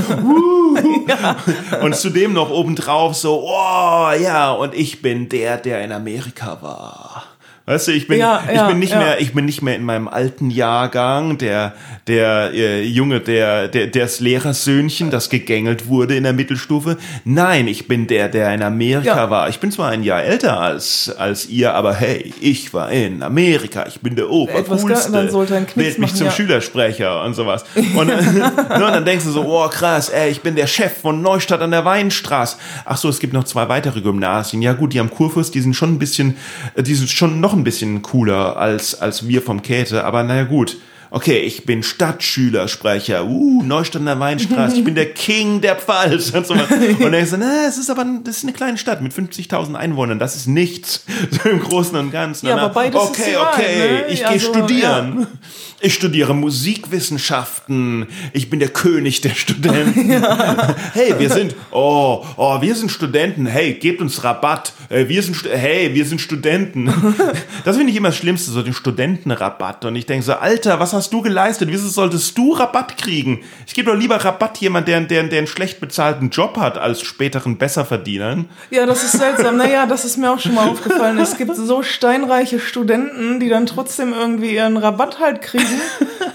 Und zudem noch obendrauf so, oh ja, und ich bin der, der in Amerika war. Weißt du, ich bin, ja, ja, ich bin nicht ja. mehr, ich bin nicht mehr in meinem alten Jahrgang, der, der äh, Junge, der, der, das Lehrersöhnchen, das gegängelt wurde in der Mittelstufe. Nein, ich bin der, der in Amerika war. Ich bin zwar ein Jahr älter als, als ihr, aber hey, ich war in Amerika. Ich bin der Obercoolste. Dann sollte ein Wählt mich machen, zum Schülersprecher und sowas. Und, ne, und dann denkst du so, oh krass, ey, ich bin der Chef von Neustadt an der Weinstraße. Ach so, es gibt noch zwei weitere Gymnasien. Ja gut, die am Kurfürst, die sind schon ein bisschen, äh, die sind schon noch ein bisschen cooler als, als wir vom Käthe, aber naja gut. Okay, ich bin Stadtschülersprecher, uh, Neustadt an der Weinstraße, ich bin der King der Pfalz und so. Und dann du, na, es ist aber, das ist eine kleine Stadt mit 50.000 Einwohnern, das ist nichts, so im Großen und Ganzen. Ja, aber beides okay, ist okay, ne? ich gehe also, studieren. Ja. Ich studiere Musikwissenschaften. Ich bin der König der Studenten. Ja. Hey, wir sind, oh, oh, wir sind Studenten. Hey, gebt uns Rabatt. Wir sind, hey, wir sind Studenten. Das finde ich immer das Schlimmste, so den Studentenrabatt. Und ich denke so, Alter, was hast du geleistet? Wieso solltest du Rabatt kriegen? Ich gebe doch lieber Rabatt jemand, der, der, der einen schlecht bezahlten Job hat, als späteren Besserverdienern. Ja, das ist seltsam. Naja, das ist mir auch schon mal aufgefallen. Es gibt so steinreiche Studenten, die dann trotzdem irgendwie ihren Rabatt halt kriegen.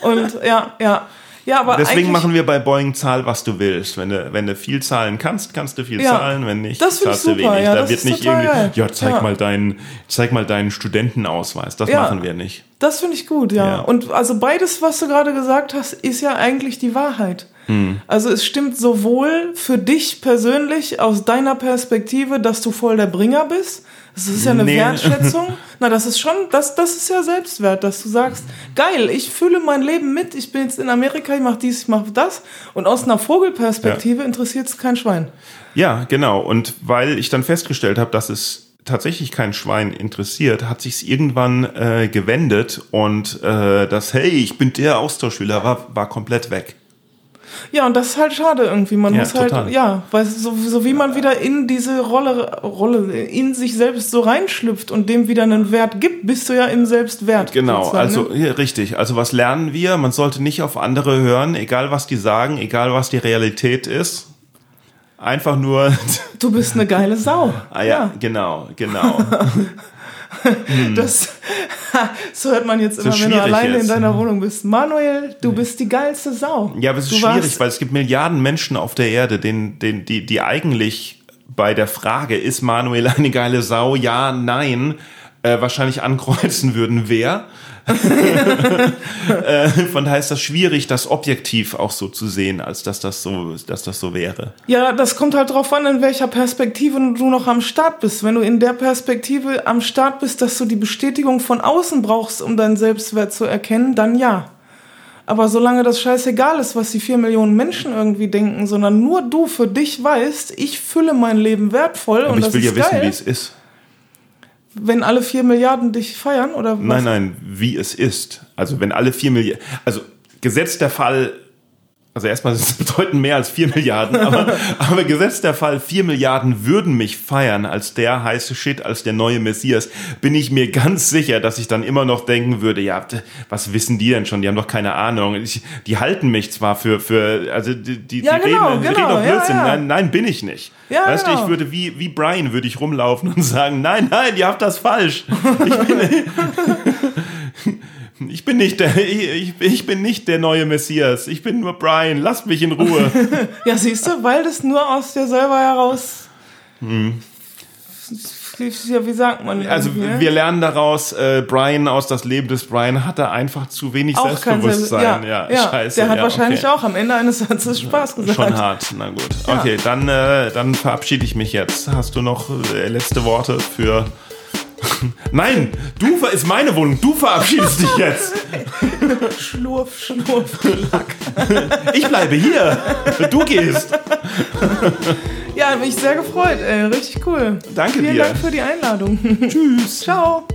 Und ja, ja. Ja, aber Deswegen machen wir bei Boeing Zahl, was du willst. Wenn du, wenn du viel zahlen kannst, kannst du viel ja, zahlen. Wenn nicht, zahlst du wenig. Ja, da wird nicht irgendwie, geil. ja, zeig ja. mal deinen, zeig mal deinen Studentenausweis. Das ja, machen wir nicht. Das finde ich gut, ja. Und also beides, was du gerade gesagt hast, ist ja eigentlich die Wahrheit. Hm. Also es stimmt sowohl für dich persönlich aus deiner Perspektive, dass du voll der Bringer bist, das ist ja eine nee. Wertschätzung. Na, das ist schon, das, das ist ja Selbstwert, dass du sagst, geil, ich fühle mein Leben mit, ich bin jetzt in Amerika, ich mache dies, ich mache das. Und aus einer Vogelperspektive ja. interessiert es kein Schwein. Ja, genau. Und weil ich dann festgestellt habe, dass es tatsächlich kein Schwein interessiert, hat sich irgendwann äh, gewendet und äh, das, hey, ich bin der Austauschschüler, war, war komplett weg. Ja, und das ist halt schade irgendwie. Man ja, muss halt, total. ja, weil so, so wie man wieder in diese Rolle, Rolle, in sich selbst so reinschlüpft und dem wieder einen Wert gibt, bist du ja im Selbstwert. Genau, also ne? ja, richtig. Also was lernen wir? Man sollte nicht auf andere hören, egal was die sagen, egal was die Realität ist. Einfach nur. Du bist eine geile Sau. ah ja, ja. genau, genau. Das, so hört man jetzt immer, wenn du alleine jetzt. in deiner Wohnung bist. Manuel, du bist die geilste Sau. Ja, aber es ist du schwierig, weil es gibt Milliarden Menschen auf der Erde, denen, denen, die, die eigentlich bei der Frage, ist Manuel eine geile Sau? Ja, nein, äh, wahrscheinlich ankreuzen würden, wer. äh, von daher ist das schwierig, das objektiv auch so zu sehen, als dass das so, dass das so wäre. Ja, das kommt halt drauf an, in welcher Perspektive du noch am Start bist. Wenn du in der Perspektive am Start bist, dass du die Bestätigung von außen brauchst, um deinen Selbstwert zu erkennen, dann ja. Aber solange das scheißegal ist, was die vier Millionen Menschen irgendwie denken, sondern nur du für dich weißt, ich fülle mein Leben wertvoll Aber und ich will ja wissen, wie es ist wenn alle vier Milliarden dich feiern oder was? Nein, nein, wie es ist. Also wenn alle vier Milliarden, also gesetzt der Fall, also erstmal ist es bedeutend mehr als vier Milliarden, aber, aber gesetzt der Fall, vier Milliarden würden mich feiern als der heiße Shit, als der neue Messias, bin ich mir ganz sicher, dass ich dann immer noch denken würde, ja, was wissen die denn schon? Die haben doch keine Ahnung. Ich, die halten mich zwar für, für also die, die, Ja, die genau, reden, genau, reden doch ja, Blödsinn. ja. Nein, nein, bin ich nicht. Ja, weißt du, genau. ich würde wie, wie Brian würde ich rumlaufen und sagen, nein, nein, ihr habt das falsch. Ich bin, ich bin nicht der, ich, ich bin nicht der neue Messias. Ich bin nur Brian. Lasst mich in Ruhe. Ja, siehst du, weil das nur aus dir selber heraus. Ja, wie sagt man? Hm. Also irgendwie, wir lernen daraus, äh, Brian aus das Leben des Brian hatte einfach zu wenig auch Selbstbewusstsein. Selbst- ja, ja, scheiße. Der hat ja, wahrscheinlich okay. auch am Ende eines Satzes Spaß gesagt. Schon hart, na gut. Okay, dann, äh, dann verabschiede ich mich jetzt. Hast du noch äh, letzte Worte für. Nein, du ist meine Wohnung. Du verabschiedest dich jetzt. Schlurf, Schlurf, Lack. Ich bleibe hier. Du gehst. Ja, bin ich sehr gefreut, ey. Richtig cool. Danke Vielen dir. Dank für die Einladung. Tschüss. Ciao.